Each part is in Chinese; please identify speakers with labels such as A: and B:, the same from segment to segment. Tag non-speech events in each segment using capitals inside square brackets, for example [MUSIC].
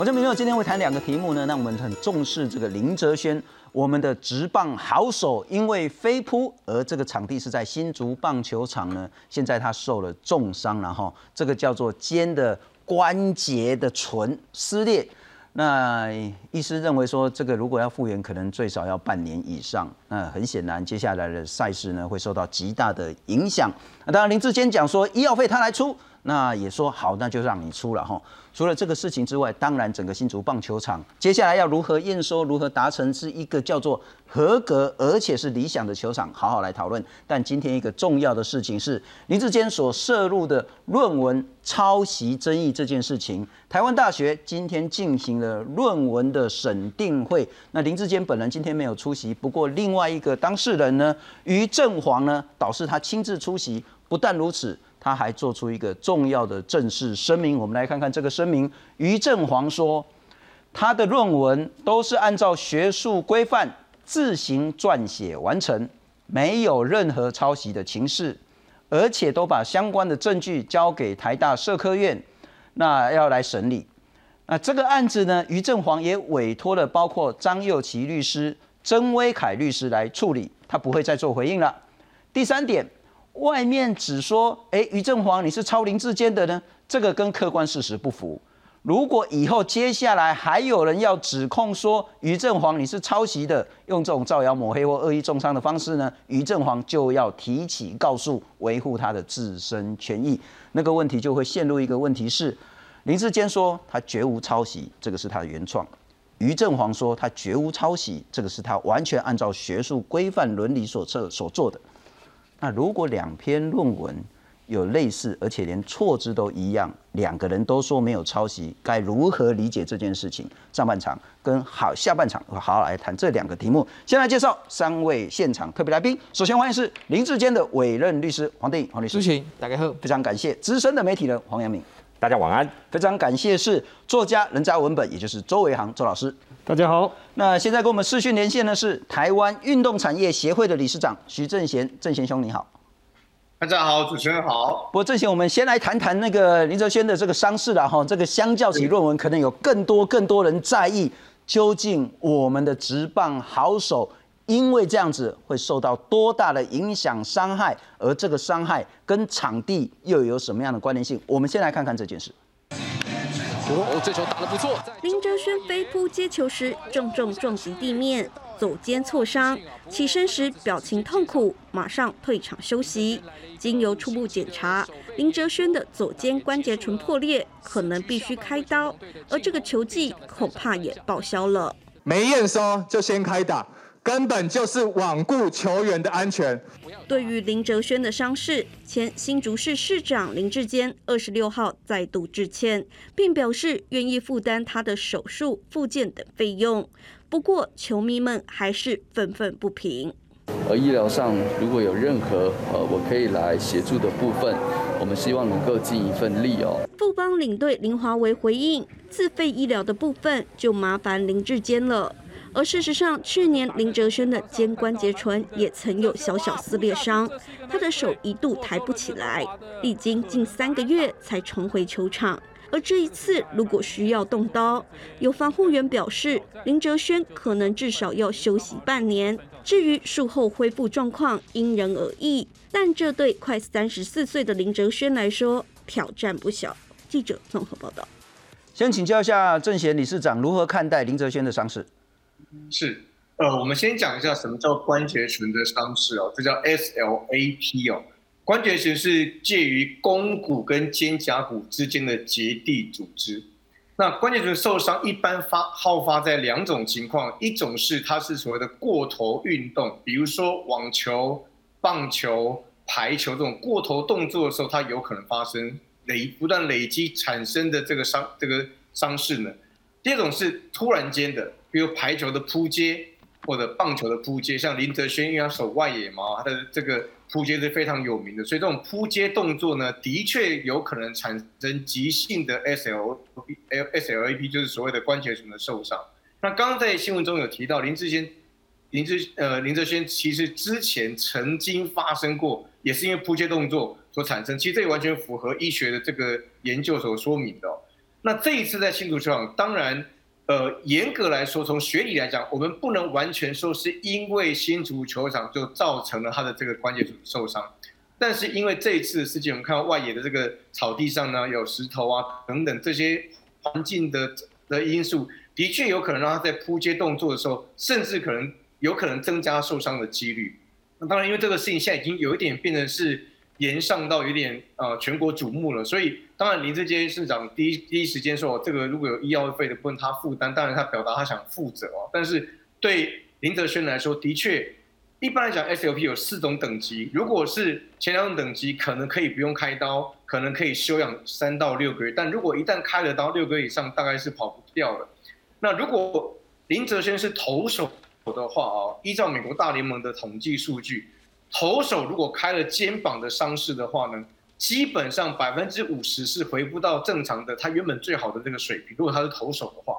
A: 我这边有今天会谈两个题目呢，那我们很重视这个林哲轩，我们的直棒好手，因为飞扑，而这个场地是在新竹棒球场呢，现在他受了重伤，然后这个叫做肩的关节的唇撕裂。那医师认为说，这个如果要复原，可能最少要半年以上。那很显然，接下来的赛事呢，会受到极大的影响。那当然，林志坚讲说，医药费他来出。那也说好，那就让你出了哈。除了这个事情之外，当然整个新竹棒球场接下来要如何验收，如何达成是一个叫做合格而且是理想的球场，好好来讨论。但今天一个重要的事情是林志坚所涉入的论文抄袭争议这件事情，台湾大学今天进行了论文的审定会。那林志坚本人今天没有出席，不过另外一个当事人呢，于正煌呢，导师他亲自出席。不但如此。他还做出一个重要的正式声明，我们来看看这个声明。于正煌说，他的论文都是按照学术规范自行撰写完成，没有任何抄袭的情势，而且都把相关的证据交给台大社科院，那要来审理。那这个案子呢，于正煌也委托了包括张佑琪律师、曾威凯律师来处理，他不会再做回应了。第三点。外面只说，哎，于正煌你是抄林志坚的呢，这个跟客观事实不符。如果以后接下来还有人要指控说于正煌你是抄袭的，用这种造谣抹黑或恶意重伤的方式呢，于正煌就要提起告诉，维护他的自身权益。那个问题就会陷入一个问题是，林志坚说他绝无抄袭，这个是他的原创；于正煌说他绝无抄袭，这个是他完全按照学术规范伦理所策所做的。那如果两篇论文有类似，而且连错字都一样，两个人都说没有抄袭，该如何理解这件事情？上半场跟好下半场，好好来谈这两个题目。先来介绍三位现场特别来宾，首先欢迎是林志坚的委任律师黄定黄律师，
B: 事情大家好，
A: 非常感谢资深的媒体人黄阳明，
C: 大家晚安，
A: 非常感谢是作家人渣文本，也就是周维航周老师。
B: 大家好，
A: 那现在跟我们视讯连线的是台湾运动产业协会的理事长徐正贤，正贤兄你好。
D: 大家好，主持人好。
A: 不过正贤，我们先来谈谈那个林哲轩的这个伤势了哈。这个相较起论文，可能有更多更多人在意，究竟我们的直棒好手因为这样子会受到多大的影响伤害，而这个伤害跟场地又有什么样的关联性？我们先来看看这件事。
B: 哦，这球打得不错。
E: 林哲轩飞扑接球时，重重撞击地面，左肩挫伤。起身时表情痛苦，马上退场休息。经由初步检查，林哲轩的左肩关节唇破裂，可能必须开刀。而这个球技恐怕也报销了。
F: 没验收就先开打。根本就是罔顾球员的安全。
E: 对于林哲轩的伤势，前新竹市市长林志坚二十六号再度致歉，并表示愿意负担他的手术、复健等费用。不过，球迷们还是愤愤不平。
G: 而医疗上如果有任何呃我可以来协助的部分，我们希望能够尽一份力哦。
E: 富邦领队林华为回应：自费医疗的部分就麻烦林志坚了。而事实上，去年林哲轩的肩关节唇也曾有小小撕裂伤，他的手一度抬不起来，历经近三个月才重回球场。而这一次，如果需要动刀，有防护员表示，林哲轩可能至少要休息半年。至于术后恢复状况，因人而异。但这对快三十四岁的林哲轩来说，挑战不小。记者综合报道。
A: 先请教一下郑贤理事长，如何看待林哲轩的伤势？
D: 是，呃，我们先讲一下什么叫关节唇的伤势哦，这叫 SLAP 哦。关节唇是介于肱骨跟肩胛骨之间的结缔组织。那关节唇受伤一般发好发在两种情况，一种是它是所谓的过头运动，比如说网球、棒球、排球这种过头动作的时候，它有可能发生累不断累积产生的这个伤这个伤势呢。第二种是突然间的。比如排球的扑接或者棒球的扑接，像林哲轩，因为他手外野嘛，他的这个扑接是非常有名的，所以这种扑接动作呢，的确有可能产生急性的 slslap 就是所谓的关节唇的受伤。那刚刚在新闻中有提到林志坚，林志呃林哲轩其实之前曾经发生过，也是因为扑接动作所产生，其实这也完全符合医学的这个研究所说明的。那这一次在新竹球场，当然，呃，严格来说，从学理来讲，我们不能完全说是因为新足球场就造成了他的这个关节受伤。但是因为这一次的事件，我们看到外野的这个草地上呢有石头啊等等这些环境的的因素，的确有可能让他在扑接动作的时候，甚至可能有可能增加受伤的几率。那当然，因为这个事情现在已经有一点变成是延上到有点呃全国瞩目了，所以当然林志坚市长第一第一时间说，这个如果有医药费的部分他负担，当然他表达他想负责哦。但是对林泽轩来说，的确。一般来讲，SLP 有四种等级。如果是前两种等级，可能可以不用开刀，可能可以休养三到六个月。但如果一旦开了刀，六个月以上大概是跑不掉了。那如果林哲轩是投手的话啊，依照美国大联盟的统计数据，投手如果开了肩膀的伤势的话呢，基本上百分之五十是回不到正常的他原本最好的这个水平。如果他是投手的话，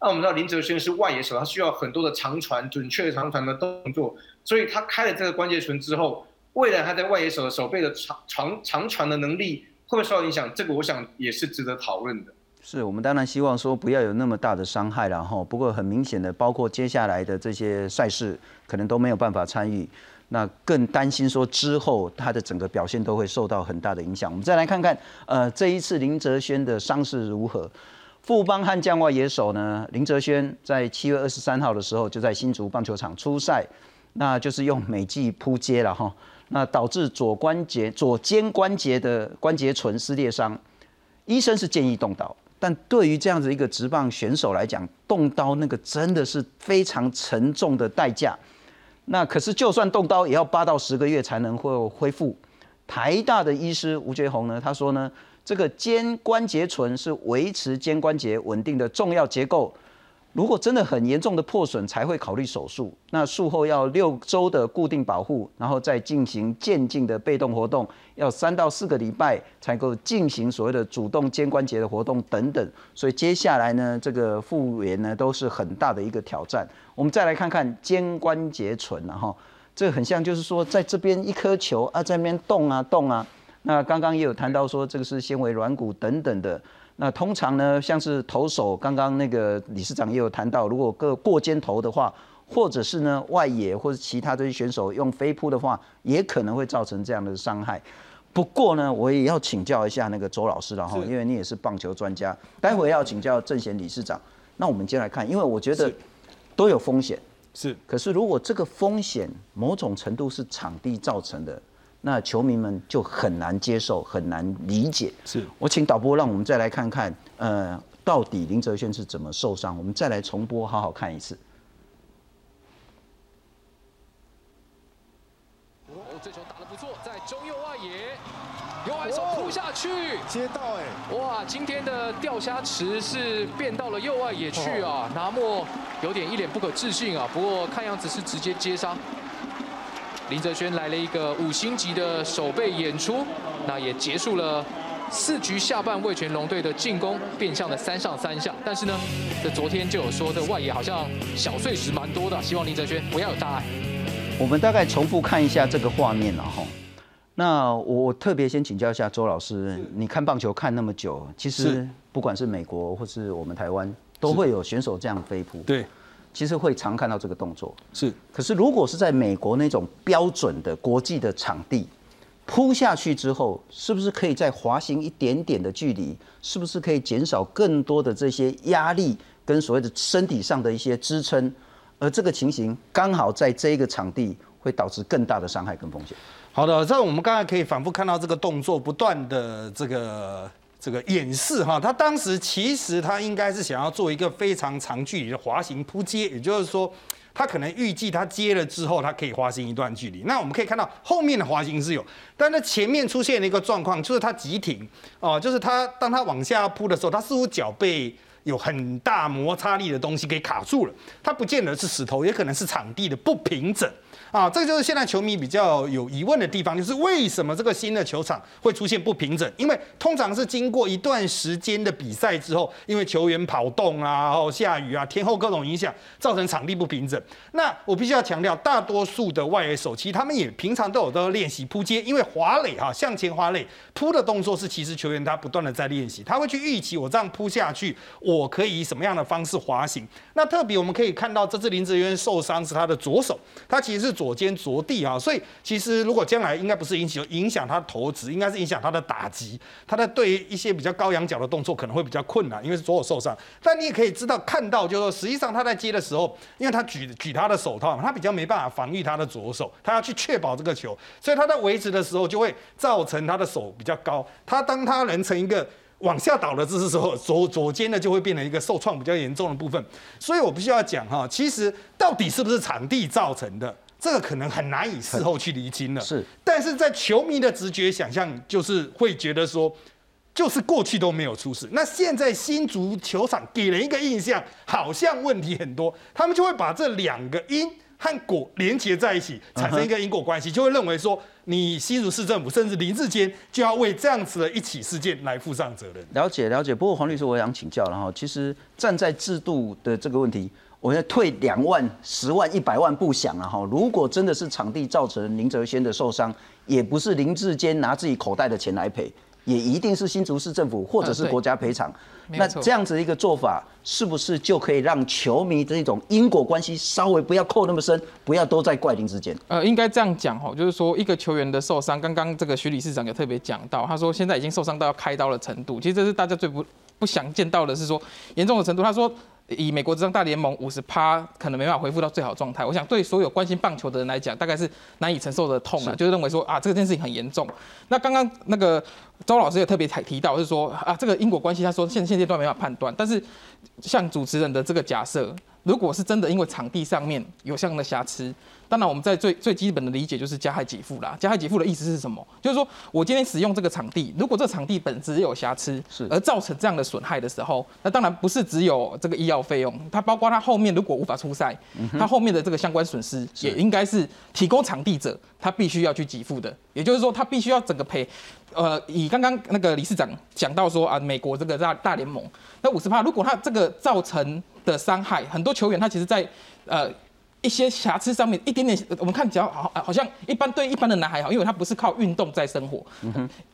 D: 那我们知道林哲轩是外野手，他需要很多的长传、准确的长传的动作。所以他开了这个关节唇之后，未来他在外野手的手背的长长长传的能力会不会受到影响？这个我想也是值得讨论的。
A: 是我们当然希望说不要有那么大的伤害然后不过很明显的，包括接下来的这些赛事可能都没有办法参与，那更担心说之后他的整个表现都会受到很大的影响。我们再来看看，呃，这一次林哲轩的伤势如何？富邦悍将外野手呢，林哲轩在七月二十三号的时候就在新竹棒球场出赛。那就是用美剂扑街了哈，那导致左关节、左肩关节的关节唇撕裂伤，医生是建议动刀，但对于这样子一个直棒选手来讲，动刀那个真的是非常沉重的代价。那可是就算动刀，也要八到十个月才能会恢复。台大的医师吴觉宏呢，他说呢，这个肩关节唇是维持肩关节稳定的重要结构。如果真的很严重的破损，才会考虑手术。那术后要六周的固定保护，然后再进行渐进的被动活动，要三到四个礼拜才够进行所谓的主动肩关节的活动等等。所以接下来呢，这个复原呢都是很大的一个挑战。我们再来看看肩关节唇，然后这很像就是说在这边一颗球啊，在那边动啊动啊。那刚刚也有谈到说这个是纤维软骨等等的。那通常呢，像是投手，刚刚那个理事长也有谈到，如果个过肩投的话，或者是呢外野或者其他这些选手用飞扑的话，也可能会造成这样的伤害。不过呢，我也要请教一下那个周老师了哈，因为你也是棒球专家，待会要请教郑贤理事长。那我们接来看，因为我觉得都有风险，
C: 是。
A: 可是如果这个风险某种程度是场地造成的。那球迷们就很难接受，很难理解。
C: 是
A: 我请导播让我们再来看看，呃，到底林哲轩是怎么受伤？我们再来重播，好好看一次。
B: 哦，这球打得不错，在中右外野，右外手扑下去，
C: 接到哎，
B: 哇，今天的钓虾池是变到了右外野去啊！拿莫有点一脸不可置信啊，不过看样子是直接接杀。林哲轩来了一个五星级的手背演出，那也结束了四局下半魏全龙队的进攻，变相的三上三下。但是呢，这昨天就有说这外野好像小碎石蛮多的，希望林哲轩不要有大碍。
A: 我们大概重复看一下这个画面了哈。那我特别先请教一下周老师，你看棒球看那么久，其实不管是美国或是我们台湾，都会有选手这样飞扑。
C: 对。
A: 其实会常看到这个动作，
C: 是。
A: 可是如果是在美国那种标准的国际的场地，扑下去之后，是不是可以再滑行一点点的距离？是不是可以减少更多的这些压力跟所谓的身体上的一些支撑？而这个情形刚好在这一个场地会导致更大的伤害跟风险。
C: 好的，这我们刚才可以反复看到这个动作不断的这个。这个演示哈，他当时其实他应该是想要做一个非常长距离的滑行扑接，也就是说，他可能预计他接了之后，他可以滑行一段距离。那我们可以看到后面的滑行是有，但是前面出现了一个状况，就是他急停哦，就是他当他往下扑的时候，他似乎脚被有很大摩擦力的东西给卡住了，他不见得是石头，也可能是场地的不平整。啊，这个就是现在球迷比较有疑问的地方，就是为什么这个新的球场会出现不平整？因为通常是经过一段时间的比赛之后，因为球员跑动啊，然后下雨啊，天后各种影响，造成场地不平整。那我必须要强调，大多数的外野手其实他们也平常都有都练习扑接，因为滑垒哈向前滑垒扑的动作是其实球员他不断的在练习，他会去预期我这样扑下去，我可以以什么样的方式滑行。那特别我们可以看到，这次林志渊受伤是他的左手，他其实是左肩着地啊，所以其实如果将来应该不是引起影响他投掷，应该是影响他的打击，他的对于一些比较高仰角的动作可能会比较困难，因为是左手受伤。但你也可以知道看到，就是说实际上他在接的时候，因为他举举他的手套，他比较没办法防御他的左手，他要去确保这个球，所以他在维持的时候就会造成他的手比较高。他当他人成一个往下倒的姿势时候，左左肩呢就会变成一个受创比较严重的部分。所以我必须要讲哈，其实到底是不是场地造成的，这个可能很难以事后去厘清了。
A: 是，
C: 但是在球迷的直觉想象，就是会觉得说。就是过去都没有出事，那现在新足球场给人一个印象，好像问题很多，他们就会把这两个因和果连结在一起，产生一个因果关系，就会认为说，你新竹市政府甚至林志坚就要为这样子的一起事件来负上责任。
A: 了解了解，不过黄律师，我想请教然后，其实站在制度的这个问题，我要退两万、十万、一百万不想了哈。如果真的是场地造成林哲轩的受伤，也不是林志坚拿自己口袋的钱来赔。也一定是新竹市政府或者是国家赔偿，那这样子一个做法，是不是就可以让球迷这种因果关系稍微不要扣那么深，不要都在怪林志坚？
H: 呃，应该这样讲哈，就是说一个球员的受伤，刚刚这个徐理事长也特别讲到，他说现在已经受伤到要开刀的程度，其实这是大家最不不想见到的，是说严重的程度。他说。以美国这张大联盟五十趴可能没办法恢复到最好状态，我想对所有关心棒球的人来讲，大概是难以承受的痛了，就是认为说啊，这件事情很严重。那刚刚那个周老师也特别提提到，是说啊，这个因果关系，他说现现阶段没法判断，但是像主持人的这个假设。如果是真的因为场地上面有这样的瑕疵，当然我们在最最基本的理解就是加害给付啦。加害给付的意思是什么？就是说我今天使用这个场地，如果这场地本质有瑕疵，是而造成这样的损害的时候，那当然不是只有这个医药费用，它包括它后面如果无法出赛，它后面的这个相关损失也应该是提供场地者他必须要去给付的。也就是说，他必须要整个赔。呃，以刚刚那个理事长讲到说啊，美国这个大大联盟那五十趴，如果他这个造成的伤害，很多球员他其实，在呃一些瑕疵上面一点点，我们看只要好好像一般对一般的男孩好，因为他不是靠运动在生活。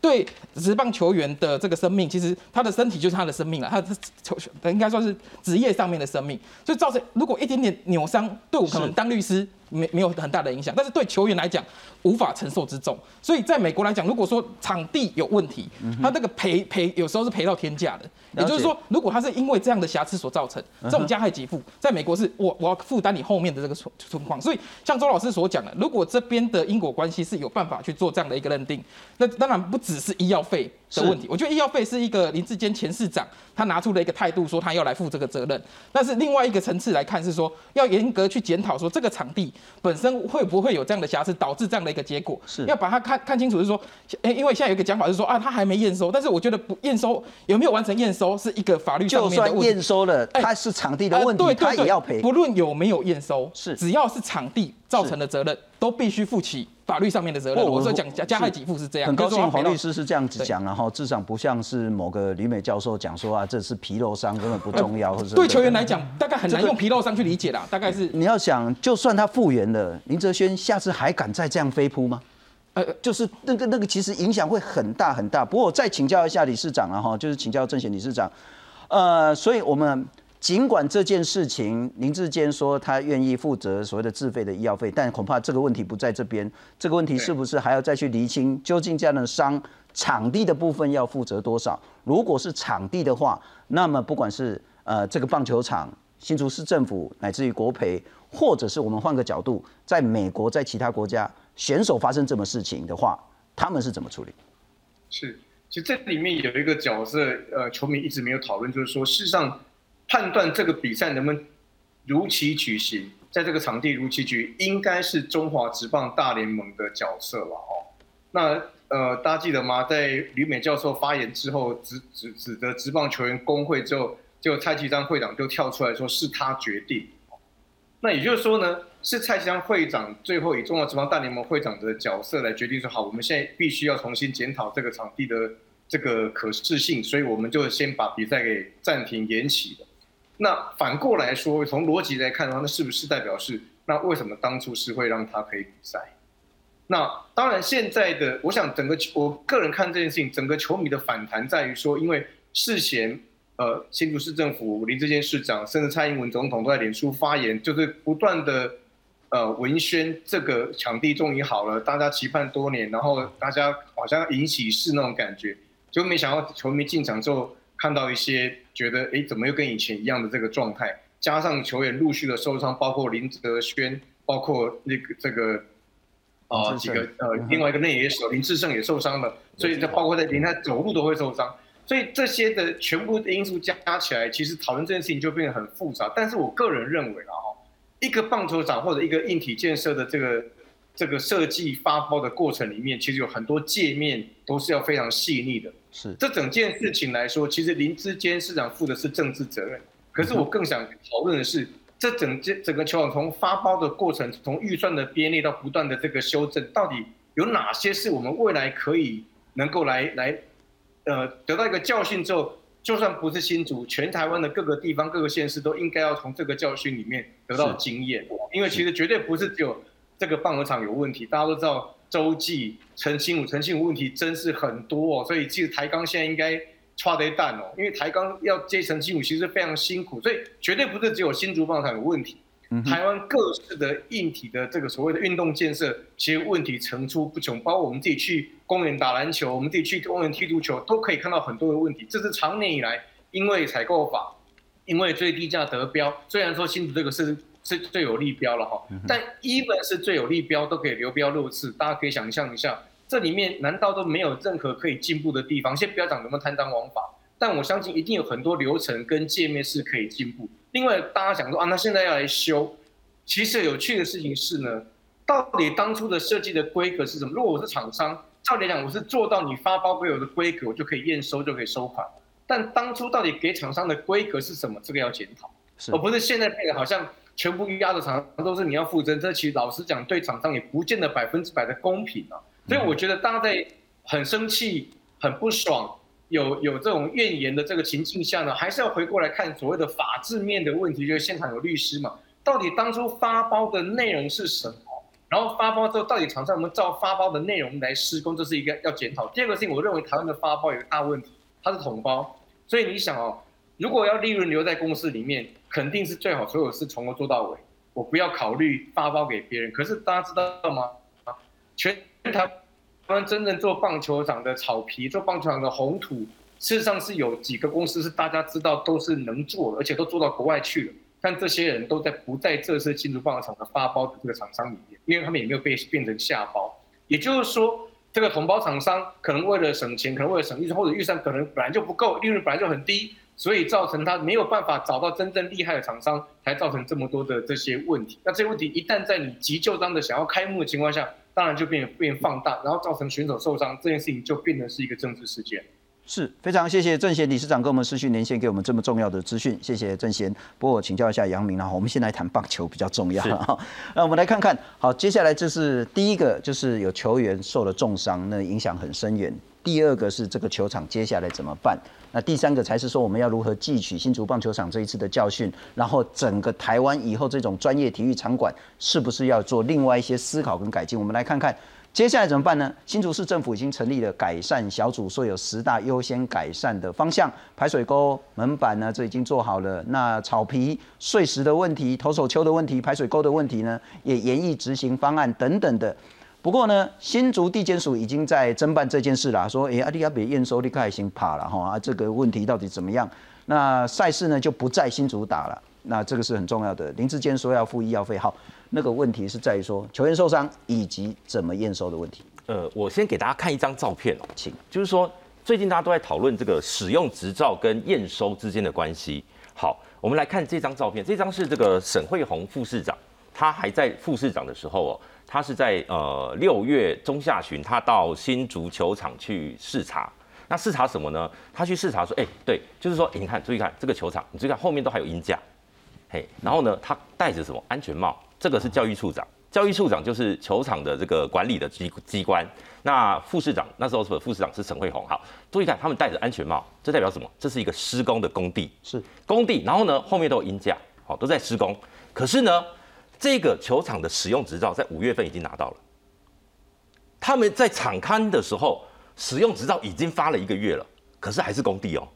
H: 对职棒球员的这个生命，其实他的身体就是他的生命了，他的球应该说是职业上面的生命，所以造成如果一点点扭伤，对我可能当律师。没没有很大的影响，但是对球员来讲无法承受之重。所以在美国来讲，如果说场地有问题，他这个赔赔有时候是赔到天价的。也就是说，如果他是因为这样的瑕疵所造成，这种加害给付，在美国是我我要负担你后面的这个存存况。所以像周老师所讲的，如果这边的因果关系是有办法去做这样的一个认定，那当然不只是医药费。的问题，我觉得医药费是一个林志坚前市长他拿出了一个态度，说他要来负这个责任。但是另外一个层次来看，是说要严格去检讨，说这个场地本身会不会有这样的瑕疵，导致这样的一个结果。
A: 是
H: 要把它看看清楚，是说，哎，因为现在有一个讲法是说啊，他还没验收，但是我觉得不验收有没有完成验收是一个法律上面的问题。
A: 就算验收了，它是场地的问题，他也要赔。
H: 不论有没有验收，
A: 是
H: 只要是场地造成的责任，都必须负起。法律上面的责任，我说讲加加害给付是这样。
A: 很高兴黄律师是这样子讲，然后至少不像是某个旅美教授讲说啊，这是皮肉伤根本不重要，[LAUGHS] 或者
H: 对球员来讲，大概很难用皮肉伤去理解啦。大概是
A: 你要想，就算他复原了，林哲轩下次还敢再这样飞扑吗？呃，就是那个那个，其实影响会很大很大。不过我再请教一下理事长了哈，就是请教郑贤理事长，呃，所以我们。尽管这件事情，林志坚说他愿意负责所谓的自费的医药费，但恐怕这个问题不在这边。这个问题是不是还要再去厘清，究竟这样的伤场地的部分要负责多少？如果是场地的话，那么不管是呃这个棒球场、新竹市政府，乃至于国赔，或者是我们换个角度，在美国在其他国家选手发生这么事情的话，他们是怎么处理？
D: 是，其实这里面有一个角色，呃，球迷一直没有讨论，就是说事实上。判断这个比赛能不能如期举行，在这个场地如期举，应该是中华职棒大联盟的角色了哦。那呃，大家记得吗？在吕美教授发言之后，指指指责职棒球员工会之后，就蔡其章会长就跳出来说是他决定。那也就是说呢，是蔡江会长最后以中华职棒大联盟会长的角色来决定说，好，我们现在必须要重新检讨这个场地的这个可视性，所以我们就先把比赛给暂停延期了。那反过来说，从逻辑来看的话，那是不是代表是那为什么当初是会让他可以比赛？那当然，现在的我想整个我个人看这件事情，整个球迷的反弹在于说，因为事前呃新竹市政府林志坚市长，甚至蔡英文总统都在脸书发言，就是不断的呃文宣这个场地终于好了，大家期盼多年，然后大家好像迎喜事那种感觉，就没想到球迷进场之后看到一些觉得哎怎么又跟以前一样的这个状态，加上球员陆续的受伤，包括林哲轩，包括那个这个。啊，几个呃，另外一个内野手林志胜也受伤了，所以这包括在连他走路都会受伤，所以这些的全部的因素加起来，其实讨论这件事情就变得很复杂。但是我个人认为啊，哈，一个棒球场或者一个硬体建设的这个这个设计发包的过程里面，其实有很多界面都是要非常细腻的。
A: 是
D: 这整件事情来说，其实林之坚市长负的是政治责任，可是我更想讨论的是。这整件整个球场从发包的过程，从预算的编列到不断的这个修正，到底有哪些是我们未来可以能够来来，呃，得到一个教训之后，就算不是新竹，全台湾的各个地方、各个县市都应该要从这个教训里面得到经验，因为其实绝对不是只有这个棒球场有问题，大家都知道洲际、澄清武、陈清武问题真是很多哦，所以其实台钢现在应该。差得蛋哦，因为台钢要接成新武其实非常辛苦，所以绝对不是只有新竹棒球场有问题。台湾各式的硬体的这个所谓的运动建设，其实问题层出不穷。包括我们自己去公园打篮球，我们自己去公园踢足球，都可以看到很多的问题。这是长年以来因为采购法，因为最低价得标。虽然说新竹这个是是最有利标了哈，但 even 是最有利标都可以流标六次，大家可以想象一下。这里面难道都没有任何可以进步的地方？先不要讲什么贪赃枉法，但我相信一定有很多流程跟界面是可以进步。另外，大家想说啊，那现在要来修，其实有趣的事情是呢，到底当初的设计的规格是什么？如果我是厂商，照理讲我是做到你发包给我的规格，我就可以验收就可以收款。但当初到底给厂商的规格是什么？这个要检讨，而不是现在变得好像全部压的厂商都是你要负责。这其实老实讲，对厂商也不见得百分之百的公平啊。所以我觉得大家在很生气、很不爽、有有这种怨言的这个情境下呢，还是要回过来看所谓的法制面的问题。就是现场有律师嘛，到底当初发包的内容是什么？然后发包之后，到底厂商有没有照发包的内容来施工？这是一个要检讨。第二个事情，我认为台湾的发包有个大问题，它是统包。所以你想哦，如果要利润留在公司里面，肯定是最好所有事从头做到尾，我不要考虑发包给别人。可是大家知道吗？全。台湾真正做棒球场的草皮、做棒球场的红土，事实上是有几个公司是大家知道都是能做的，而且都做到国外去了。但这些人都在不在这次进入棒球场的发包的这个厂商里面，因为他们也没有被变成下包。也就是说，这个同胞厂商可能为了省钱，可能为了省预算，或者预算可能本来就不够，利润本来就很低，所以造成他没有办法找到真正厉害的厂商，才造成这么多的这些问题。那这些问题一旦在你急救章的想要开幕的情况下，当然就变变放大，然后造成选手受伤，这件事情就变得是一个政治事件。
A: 是非常谢谢郑贤理事长跟我们视讯连线，给我们这么重要的资讯，谢谢郑贤。不过我请教一下杨明啊，我们先来谈棒球比较重要哈。[LAUGHS] 那我们来看看，好，接下来就是第一个，就是有球员受了重伤，那影响很深远。第二个是这个球场接下来怎么办？那第三个才是说我们要如何汲取新竹棒球场这一次的教训，然后整个台湾以后这种专业体育场馆是不是要做另外一些思考跟改进？我们来看看接下来怎么办呢？新竹市政府已经成立了改善小组，说有十大优先改善的方向，排水沟、门板呢，这已经做好了。那草皮、碎石的问题、投手丘的问题、排水沟的问题呢，也研议执行方案等等的。不过呢，新竹地检署已经在侦办这件事了，说，哎，阿迪亚比验收立刻已经怕了哈，啊，这个问题到底怎么样？那赛事呢就不在新竹打了，那这个是很重要的。林志坚说要付医药费，好，那个问题是在于说球员受伤以及怎么验收的问题。
I: 呃，我先给大家看一张照片哦，
A: 请，
I: 就是说最近大家都在讨论这个使用执照跟验收之间的关系。好，我们来看这张照片，这张是这个沈惠宏副市长，他还在副市长的时候哦。他是在呃六月中下旬，他到新足球场去视察。那视察什么呢？他去视察说，哎，对，就是说，你看，注意看这个球场，你注意看后面都还有鹰架，嘿，然后呢，他戴着什么安全帽？这个是教育处长，教育处长就是球场的这个管理的机机关。那副市长那时候是副市长是陈慧红，好，注意看，他们戴着安全帽，这代表什么？这是一个施工的工地，
A: 是
I: 工地，然后呢，后面都有鹰架，好，都在施工。可是呢，这个球场的使用执照在五月份已经拿到了，他们在场刊的时候，使用执照已经发了一个月了，可是还是工地哦。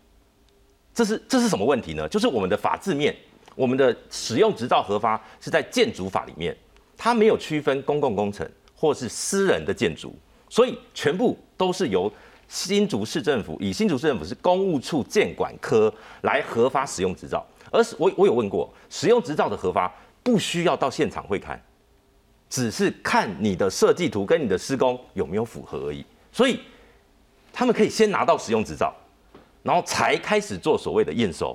I: 这是这是什么问题呢？就是我们的法制面，我们的使用执照核发是在建筑法里面，它没有区分公共工程或是私人的建筑，所以全部都是由新竹市政府以新竹市政府是公务处建管科来核发使用执照。而是我我有问过，使用执照的核发不需要到现场会看，只是看你的设计图跟你的施工有没有符合而已。所以他们可以先拿到使用执照。然后才开始做所谓的验收，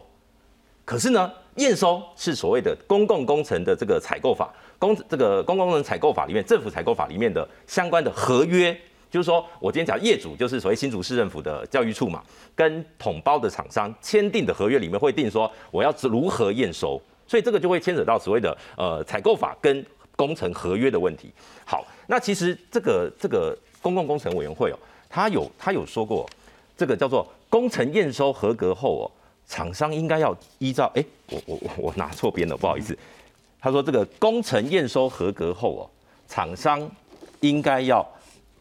I: 可是呢，验收是所谓的公共工程的这个采购法，公这个公共工程采购法里面，政府采购法里面的相关的合约，就是说我今天讲业主就是所谓新竹市政府的教育处嘛，跟统包的厂商签订的合约里面会定说我要如何验收，所以这个就会牵扯到所谓的呃采购法跟工程合约的问题。好，那其实这个这个公共工程委员会哦，他有他有说过，这个叫做。工程验收合格后哦，厂商应该要依照哎，我我我我拿错边了，不好意思。他说这个工程验收合格后哦，厂商应该要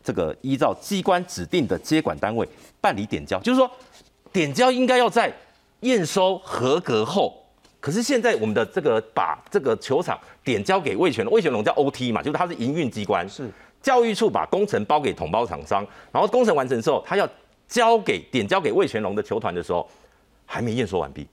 I: 这个依照机关指定的接管单位办理点交，就是说点交应该要在验收合格后。可是现在我们的这个把这个球场点交给魏全龙，魏全龙叫 OT 嘛，就是他是营运机关，
A: 是
I: 教育处把工程包给统包厂商，然后工程完成之后，他要。交给点交给魏全龙的球团的时候，还没验收完毕。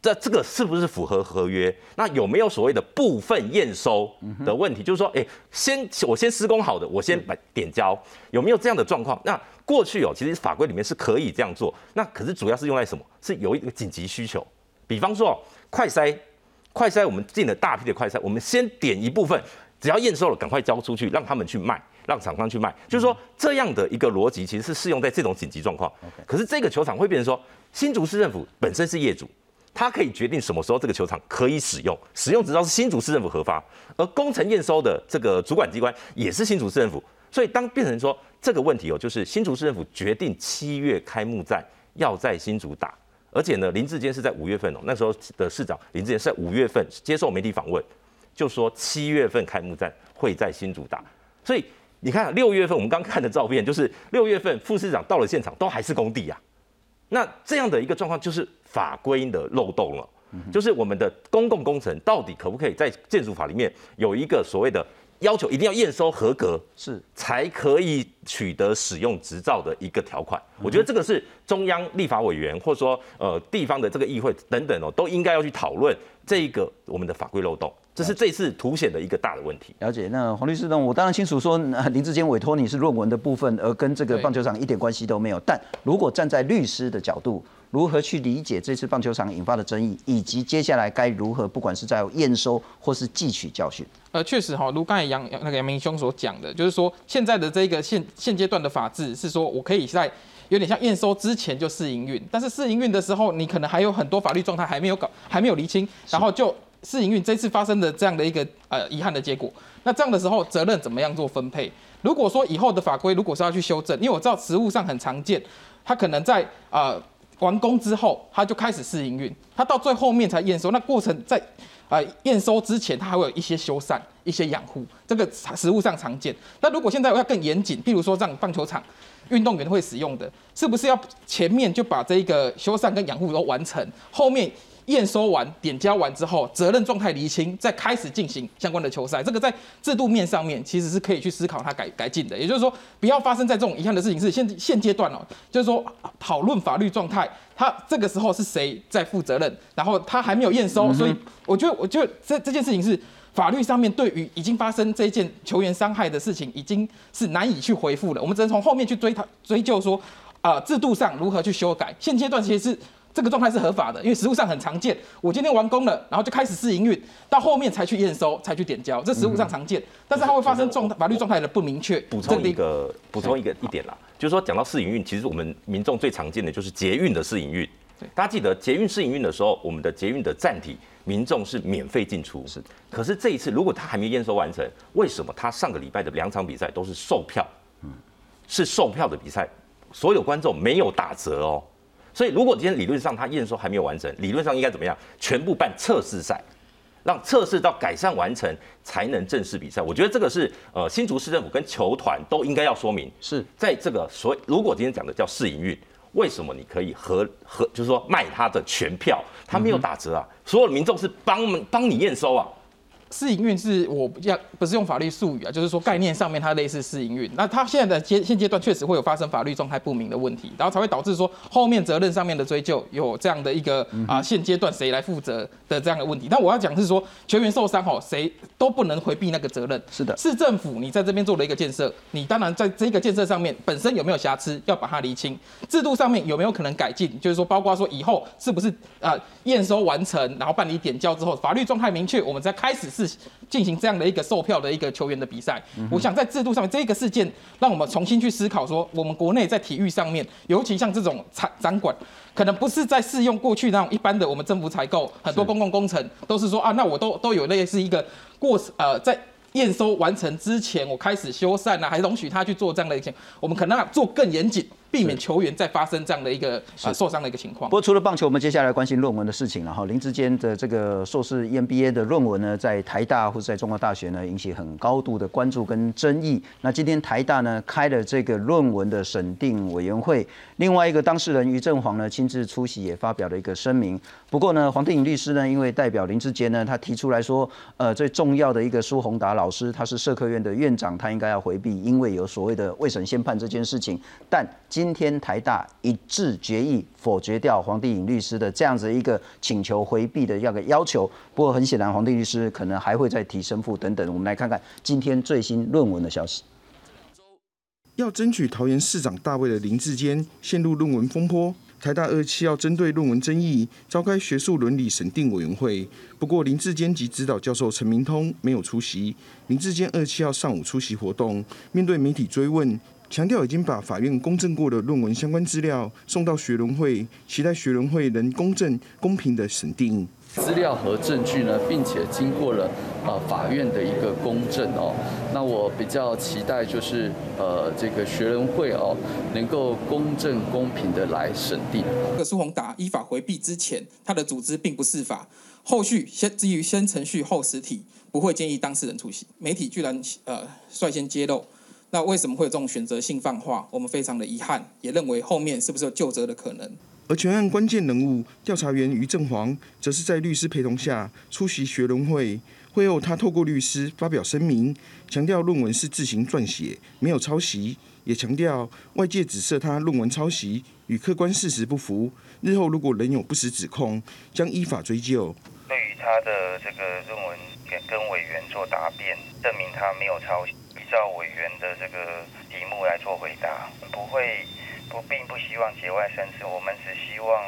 I: 这这个是不是符合合约？那有没有所谓的部分验收的问题？就是说，哎，先我先施工好的，我先把点交，有没有这样的状况？那过去哦，其实法规里面是可以这样做。那可是主要是用在什么？是有一个紧急需求，比方说快筛，快筛我们进了大批的快筛，我们先点一部分，只要验收了，赶快交出去，让他们去卖。让厂商去卖，就是说这样的一个逻辑其实是适用在这种紧急状况。可是这个球场会变成说，新竹市政府本身是业主，他可以决定什么时候这个球场可以使用，使用执照是新竹市政府核发，而工程验收的这个主管机关也是新竹市政府。所以当变成说这个问题哦，就是新竹市政府决定七月开幕战要在新竹打，而且呢林志坚是在五月份哦，那时候的市长林志坚是在五月份接受媒体访问，就说七月份开幕战会在新竹打，所以。你看六月份我们刚看的照片，就是 [LAUGHS] 六月份副市长到了现场，都还是工地啊。那这样的一个状况，就是法规的漏洞了。就是我们的公共工程到底可不可以在建筑法里面有一个所谓的要求，一定要验收合格，
A: 是才
I: 可以取得使用执照的一个条款。我觉得这个是中央立法委员，或者说呃地方的这个议会等等哦，都应该要去讨论这一个我们的法规漏洞。这是这次凸显的一个大的问题。
A: 了解，那黄律师呢？我当然清楚说，林志坚委托你是论文的部分，而跟这个棒球场一点关系都没有。但如果站在律师的角度，如何去理解这次棒球场引发的争议，以及接下来该如何，不管是在验收或是汲取教训？
H: 呃，确实哈，如刚才杨那个杨明兄所讲的，就是说现在的这个现现阶段的法制是说我可以在有点像验收之前就试营运，但是试营运的时候，你可能还有很多法律状态还没有搞，还没有厘清，然后就。试营运这次发生的这样的一个呃遗憾的结果，那这样的时候责任怎么样做分配？如果说以后的法规如果是要去修正，因为我知道实务上很常见，它可能在呃完工之后它就开始试营运，它到最后面才验收，那过程在啊验收之前它还会有一些修缮、一些养护，这个实物上常见。那如果现在我要更严谨，譬如说让棒球场运动员会使用的，是不是要前面就把这个修缮跟养护都完成，后面？验收完、点交完之后，责任状态厘清，再开始进行相关的球赛。这个在制度面上面其实是可以去思考它改改进的。也就是说，不要发生在这种遗憾的事情。是现现阶段哦，就是说讨论法律状态，他这个时候是谁在负责任？然后他还没有验收，所以我觉得，我觉得这这件事情是法律上面对于已经发生这一件球员伤害的事情，已经是难以去回复了。我们只能从后面去追他追究说，啊，制度上如何去修改。现阶段其实是。这个状态是合法的，因为实物上很常见。我今天完工了，然后就开始试营运，到后面才去验收，才去点交，这实物上常见。但是它会发生状法律状态的不明确。
I: 补充一个，补充一个一点啦，就是说讲到试营运，其实我们民众最常见的就是捷运的试营运。大家记得捷运试营运的时候，我们的捷运的站体民众是免费进出。
A: 是，
I: 可是这一次如果他还没验收完成，为什么他上个礼拜的两场比赛都是售票？嗯，是售票的比赛，所有观众没有打折哦。所以如果今天理论上他验收还没有完成，理论上应该怎么样？全部办测试赛。让测试到改善完成才能正式比赛，我觉得这个是呃新竹市政府跟球团都应该要说明。
A: 是
I: 在这个所如果今天讲的叫试营运，为什么你可以和和就是说卖他的全票，他没有打折啊，所有的民众是帮帮你验收啊。
H: 试营运是我要不是用法律术语啊，就是说概念上面它类似试营运。那它现在的阶现阶段确实会有发生法律状态不明的问题，然后才会导致说后面责任上面的追究有这样的一个啊现阶段谁来负责的这样的问题。但我要讲是说全员受伤吼，谁都不能回避那个责任。
A: 是的，
H: 市政府你在这边做了一个建设，你当然在这个建设上面本身有没有瑕疵，要把它厘清；制度上面有没有可能改进，就是说包括说以后是不是啊验收完成，然后办理点交之后，法律状态明确，我们再开始是。进行这样的一个售票的一个球员的比赛，我想在制度上面这个事件，让我们重新去思考说，我们国内在体育上面，尤其像这种场展馆，可能不是在适用过去那种一般的我们政府采购很多公共工程，都是说啊，那我都都有类似一个过呃在。验收完成之前，我开始修缮呢，还容许他去做这样的一些，我们可能要做更严谨，避免球员再发生这样的一个呃受伤的一个情况。
A: 不过除了棒球，我们接下来关心论文的事情了哈。林志坚的这个硕士 EMBA 的论文呢，在台大或者在中国大学呢，引起很高度的关注跟争议。那今天台大呢开了这个论文的审定委员会，另外一个当事人于正煌呢亲自出席，也发表了一个声明。不过呢，黄定颖律师呢，因为代表林志坚呢，他提出来说，呃，最重要的一个苏宏达老师，他是社科院的院长，他应该要回避，因为有所谓的未审先判这件事情。但今今天台大一致决议否决掉黄定颖律师的这样子一个请求回避的这个要求。不过很显然，黄定律师可能还会再提申复等等。我们来看看今天最新论文的消息。
J: 要争取桃园市长大位的林志坚陷入论文风波。台大二期要针对论文争议召开学术伦理审定委员会，不过林志坚及指导教授陈明通没有出席。林志坚二期要上午出席活动，面对媒体追问，强调已经把法院公证过的论文相关资料送到学伦会，期待学伦会能公正公平的审定。
G: 资料和证据呢，并且经过了呃法院的一个公证哦，那我比较期待就是呃这个学人会哦能够公正公平的来审定。
H: 这个苏宏达依法回避之前，他的组织并不是法，后续先基于先程序后实体，不会建议当事人出席。媒体居然呃率先揭露，那为什么会有这种选择性放话？我们非常的遗憾，也认为后面是不是有就责的可能？
J: 而全案关键人物调查员于正煌，则是在律师陪同下出席学伦会。会后，他透过律师发表声明，强调论文是自行撰写，没有抄袭，也强调外界指涉他论文抄袭与客观事实不符。日后如果仍有不实指控，将依法追究。
K: 对于他的这个论文跟跟委员做答辩，证明他没有抄袭，依照委员的这个题目来做回答，不会。不，并不希望节外生枝，我们只希望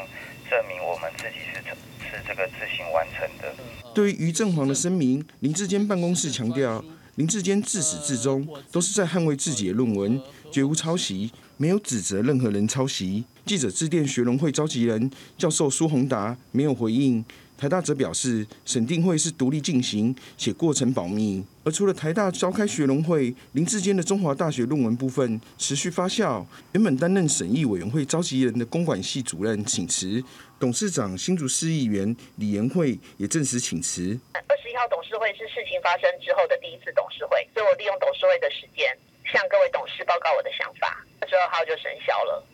K: 证明我们自己是是这个自行完成的。
J: 对于于正煌的声明，林志坚办公室强调，林志坚自始至终都是在捍卫自己的论文，绝无抄袭，没有指责任何人抄袭。记者致电学龙会召集人教授苏宏达，没有回应。台大则表示，审定会是独立进行，且过程保密。而除了台大召开学龙会，林志坚的中华大学论文部分持续发酵。原本担任审议委员会召集人的公管系主任请辞，董事长新竹市议员李延惠也正式请辞。
L: 二十一号董事会是事情发生之后的第一次董事会，所以我利用董事会的时间向各位董事报告我的想法。二十二号就生效了。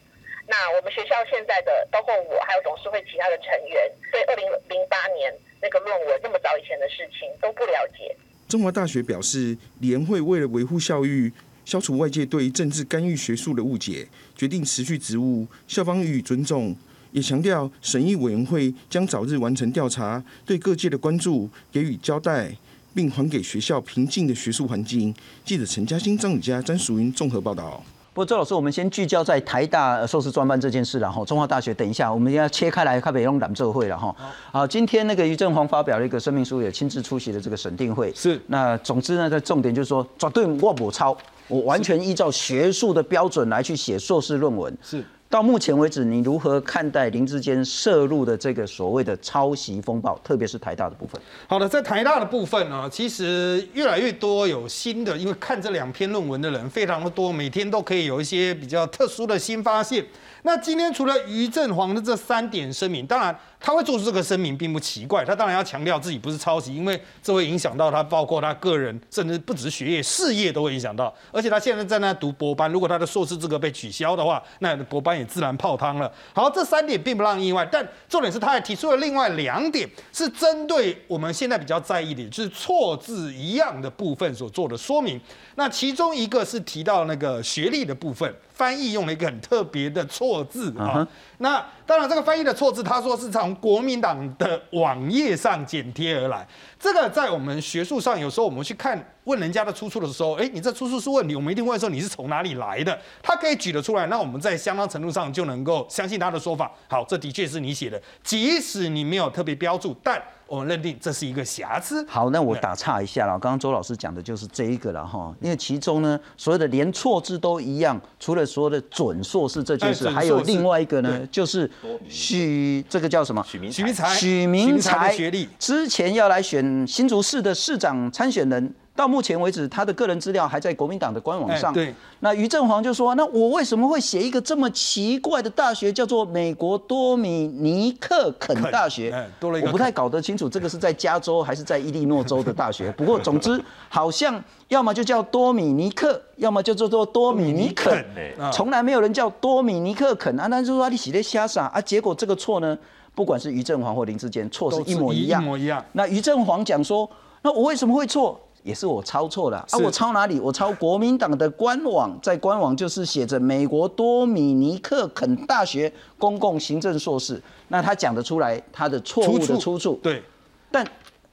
L: 那我们学校现在的，包括我，还有董事会其他的成员，对二零零八年那个论文那么早以前的事情都不了解。
J: 中华大学表示，联会为了维护校誉，消除外界对政治干预学术的误解，决定辞去职务，校方予以尊重。也强调，审议委员会将早日完成调查，对各界的关注给予交代，并还给学校平静的学术环境。记者陈嘉欣、张雨佳、詹淑云综合报道。
A: 不过周老师，我们先聚焦在台大硕士专班这件事了哈中华大学等一下，我们要切开来看北用南奏会了哈。好，今天那个于正煌发表了一个声明书，也亲自出席了这个审定会。
C: 是。
A: 那总之呢，在重点就是说，绝对我不抄，我完全依照学术的标准来去写硕士论文。
C: 是。
A: 到目前为止，你如何看待林志坚涉入的这个所谓的抄袭风暴，特别是台大的部分？
C: 好的，在台大的部分呢，其实越来越多有新的，因为看这两篇论文的人非常的多，每天都可以有一些比较特殊的新发现。那今天除了于正煌的这三点声明，当然他会做出这个声明并不奇怪，他当然要强调自己不是抄袭，因为这会影响到他，包括他个人，甚至不只是学业、事业都会影响到。而且他现在在那读博班，如果他的硕士资格被取消的话，那博班也自然泡汤了。好，这三点并不让意外，但重点是他还提出了另外两点，是针对我们现在比较在意的，就是错字一样的部分所做的说明。那其中一个是提到那个学历的部分。翻译用了一个很特别的错字啊，那当然这个翻译的错字，他说是从国民党的网页上剪贴而来。这个在我们学术上，有时候我们去看问人家的出处的时候，哎，你这出处是问题，我们一定会说你是从哪里来的，他可以举得出来，那我们在相当程度上就能够相信他的说法。好，这的确是你写的，即使你没有特别标注，但。我们认定这是一个瑕疵。
A: 好，那我打岔一下了。刚刚周老师讲的就是这一个了哈，因为其中呢，所有的连错字都一样，除了所有的准硕士这件事，还有另外一个呢，就是许这个叫什么？
I: 许明
C: 许明才。
A: 许明才
C: 学历
A: 之前要来选新竹市的市长参选人。到目前为止，他的个人资料还在国民党的官网上。
C: 对，
A: 那于正煌就说：“那我为什么会写一个这么奇怪的大学，叫做美国多米尼克肯大学？
C: 多了一个，
A: 我不太搞得清楚，这个是在加州还是在伊利诺州的大学？不过总之，好像要么就叫多米尼克，要么就叫做多米尼肯。从来没有人叫多米尼克肯啊！那就说你写的瞎傻啊！结果这个错呢，不管是于正煌或林志坚，错是一模一样。
C: 一模一样。
A: 那于正煌讲说：那我为什么会错？”也是我抄错了啊！我抄哪里？我抄国民党的官网，在官网就是写着美国多米尼克肯大学公共行政硕士。那他讲得出来他的错误的出处。
C: 对，
A: 但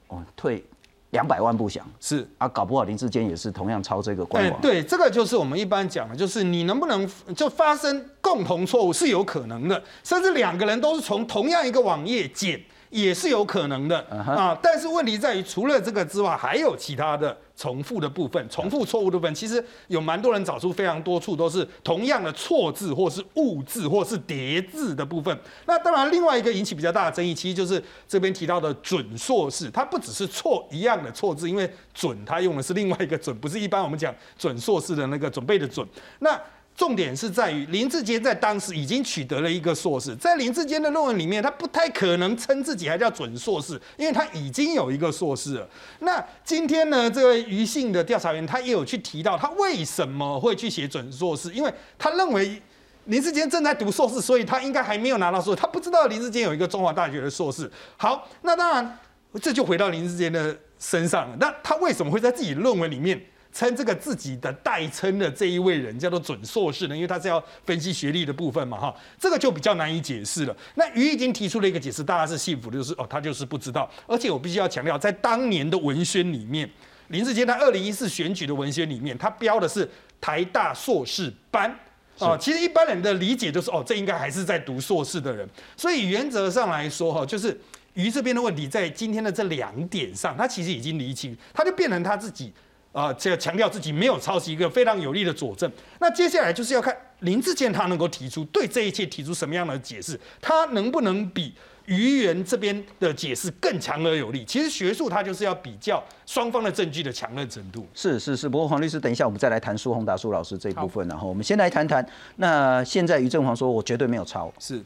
A: 哦退两百万不想
C: 是
A: 啊，搞不好林志坚也是同样抄这个官网。
C: 对，这个就是我们一般讲的，就是你能不能就发生共同错误是有可能的，甚至两个人都是从同样一个网页剪。也是有可能的啊，但是问题在于，除了这个之外，还有其他的重复的部分，重复错误的部分，其实有蛮多人找出非常多处都是同样的错字，或是误字，或是叠字的部分。那当然，另外一个引起比较大的争议，其实就是这边提到的准硕士，它不只是错一样的错字，因为准它用的是另外一个准，不是一般我们讲准硕士的那个准备的准。那重点是在于林志坚在当时已经取得了一个硕士，在林志坚的论文里面，他不太可能称自己还叫准硕士，因为他已经有一个硕士了。那今天呢，这位余姓的调查员他也有去提到，他为什么会去写准硕士？因为他认为林志坚正在读硕士，所以他应该还没有拿到硕士，他不知道林志坚有一个中华大学的硕士。好，那当然这就回到林志坚的身上了。那他为什么会在自己论文里面？称这个自己的代称的这一位人叫做准硕士呢，因为他是要分析学历的部分嘛，哈，这个就比较难以解释了。那于已经提出了一个解释，大家是幸福的，就是哦，他就是不知道。而且我必须要强调，在当年的文宣里面，林志坚他二零一四选举的文宣里面，他标的是台大硕士班啊。其实一般人的理解就是哦，这应该还是在读硕士的人。所以原则上来说，哈，就是于这边的问题，在今天的这两点上，他其实已经厘清，他就变成他自己。啊，这强调自己没有抄袭一个非常有力的佐证。那接下来就是要看林志健他能够提出对这一切提出什么样的解释，他能不能比于元这边的解释更强而有力？其实学术它就是要比较双方的证据的强韧程度。
A: 是是是，不过黄律师，等一下我们再来谈苏宏达苏老师这一部分，然后我们先来谈谈。那现在于正煌说我绝对没有抄，
C: 是，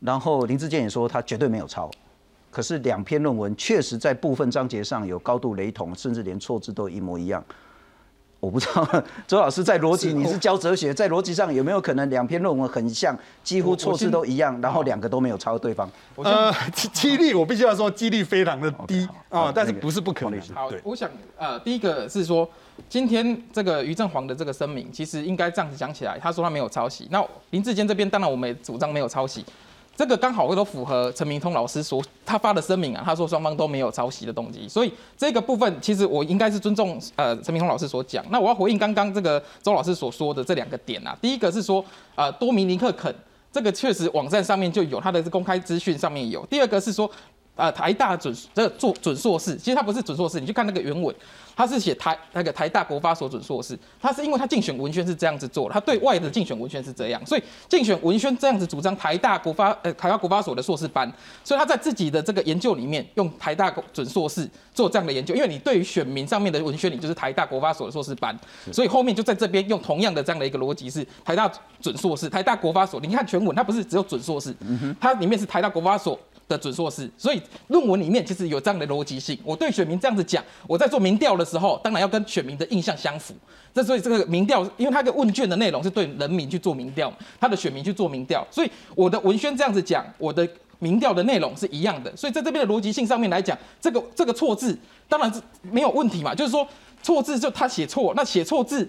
A: 然后林志健也说他绝对没有抄。可是两篇论文确实在部分章节上有高度雷同，甚至连错字都一模一样。我不知道周老师在逻辑，你是教哲学，在逻辑上有没有可能两篇论文很像，几乎错字都一样，然后两个都没有抄对方？
C: 呃，[LAUGHS] 几率我必须要说几率非常的低啊，但是不是不可能。
H: 好，我想呃，第一个是说，今天这个于正煌的这个声明，其实应该这样子讲起来，他说他没有抄袭。那林志坚这边当然我们也主张没有抄袭。这个刚好会都符合陈明通老师所他发的声明啊，他说双方都没有抄袭的动机，所以这个部分其实我应该是尊重呃陈明通老师所讲。那我要回应刚刚这个周老师所说的这两个点啊，第一个是说呃多米尼克肯这个确实网站上面就有他的公开资讯上面有，第二个是说。呃台大准这个做准硕士，其实他不是准硕士，你去看那个原文，他是写台那个台大国发所准硕士，他是因为他竞选文宣是这样子做的，他对外的竞选文宣是这样，所以竞选文宣这样子主张台大国发呃台大国发所的硕士班，所以他在自己的这个研究里面用台大准硕士做这样的研究，因为你对于选民上面的文宣，你就是台大国发所的硕士班，所以后面就在这边用同样的这样的一个逻辑是台大准硕士，台大国发所，你看全文它不是只有准硕士，它里面是台大国发所。的准硕士，所以论文里面其实有这样的逻辑性。我对选民这样子讲，我在做民调的时候，当然要跟选民的印象相符。这所以这个民调，因为他的问卷的内容是对人民去做民调，他的选民去做民调，所以我的文宣这样子讲，我的民调的内容是一样的。所以在这边的逻辑性上面来讲，这个这个错字当然是没有问题嘛，就是说错字就他写错，那写错字，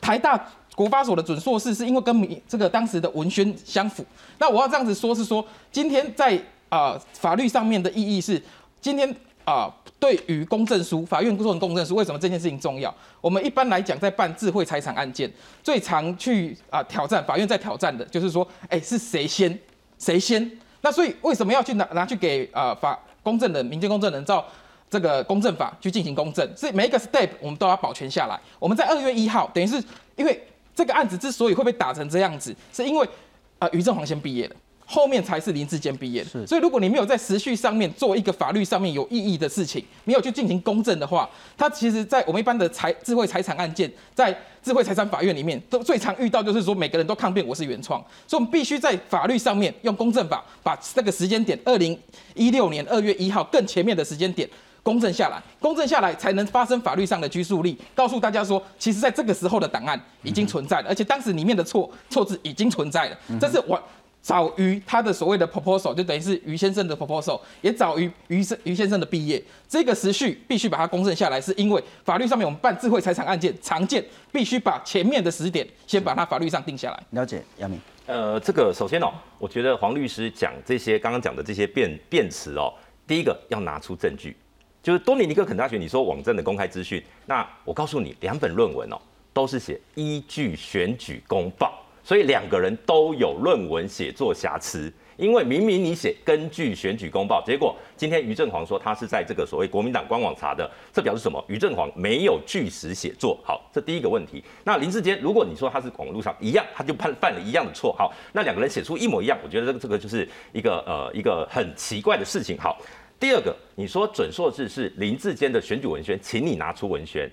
H: 台大国发所的准硕士是因为跟民这个当时的文宣相符。那我要这样子说，是说今天在啊，法律上面的意义是，今天啊，对于公证书，法院做成公证书，为什么这件事情重要？我们一般来讲，在办智慧财产案件，最常去啊挑战，法院在挑战的就是说，哎，是谁先，谁先？那所以为什么要去拿拿去给啊法公证人、民间公证人照这个公证法去进行公证？所以每一个 step 我们都要保全下来。我们在二月一号，等于是因为这个案子之所以会被打成这样子，是因为啊于正煌先毕业了。后面才是林志坚毕业的，所以如果你没有在时序上面做一个法律上面有意义的事情，没有去进行公证的话，它其实，在我们一般的财智慧财产案件，在智慧财产法院里面，都最常遇到就是说每个人都抗辩我是原创，所以我们必须在法律上面用公证法把这个时间点二零一六年二月一号更前面的时间点公证下来，公证下来才能发生法律上的拘束力，告诉大家说，其实在这个时候的档案已经存在了，而且当时里面的错错字已经存在了，这是我。早于他的所谓的 proposal，就等于是于先生的 proposal，也早于于生于先生的毕业。这个时序必须把它公证下来，是因为法律上面我们办智慧财产案件常见，必须把前面的时点先把它法律上定下来。
A: 了解，杨明。
I: 呃，这个首先哦，我觉得黄律师讲这些刚刚讲的这些辩辩词哦，第一个要拿出证据，就是多米尼克肯大学你说网站的公开资讯，那我告诉你，两本论文哦，都是写依据选举公报。所以两个人都有论文写作瑕疵，因为明明你写根据选举公报，结果今天于正煌说他是在这个所谓国民党官网查的，这表示什么？于正煌没有据实写作。好，这第一个问题。那林志坚，如果你说他是网络上一样，他就犯犯了一样的错。好，那两个人写出一模一样，我觉得这个这个就是一个呃一个很奇怪的事情。好，第二个，你说准硕士是林志坚的选举文宣，请你拿出文宣。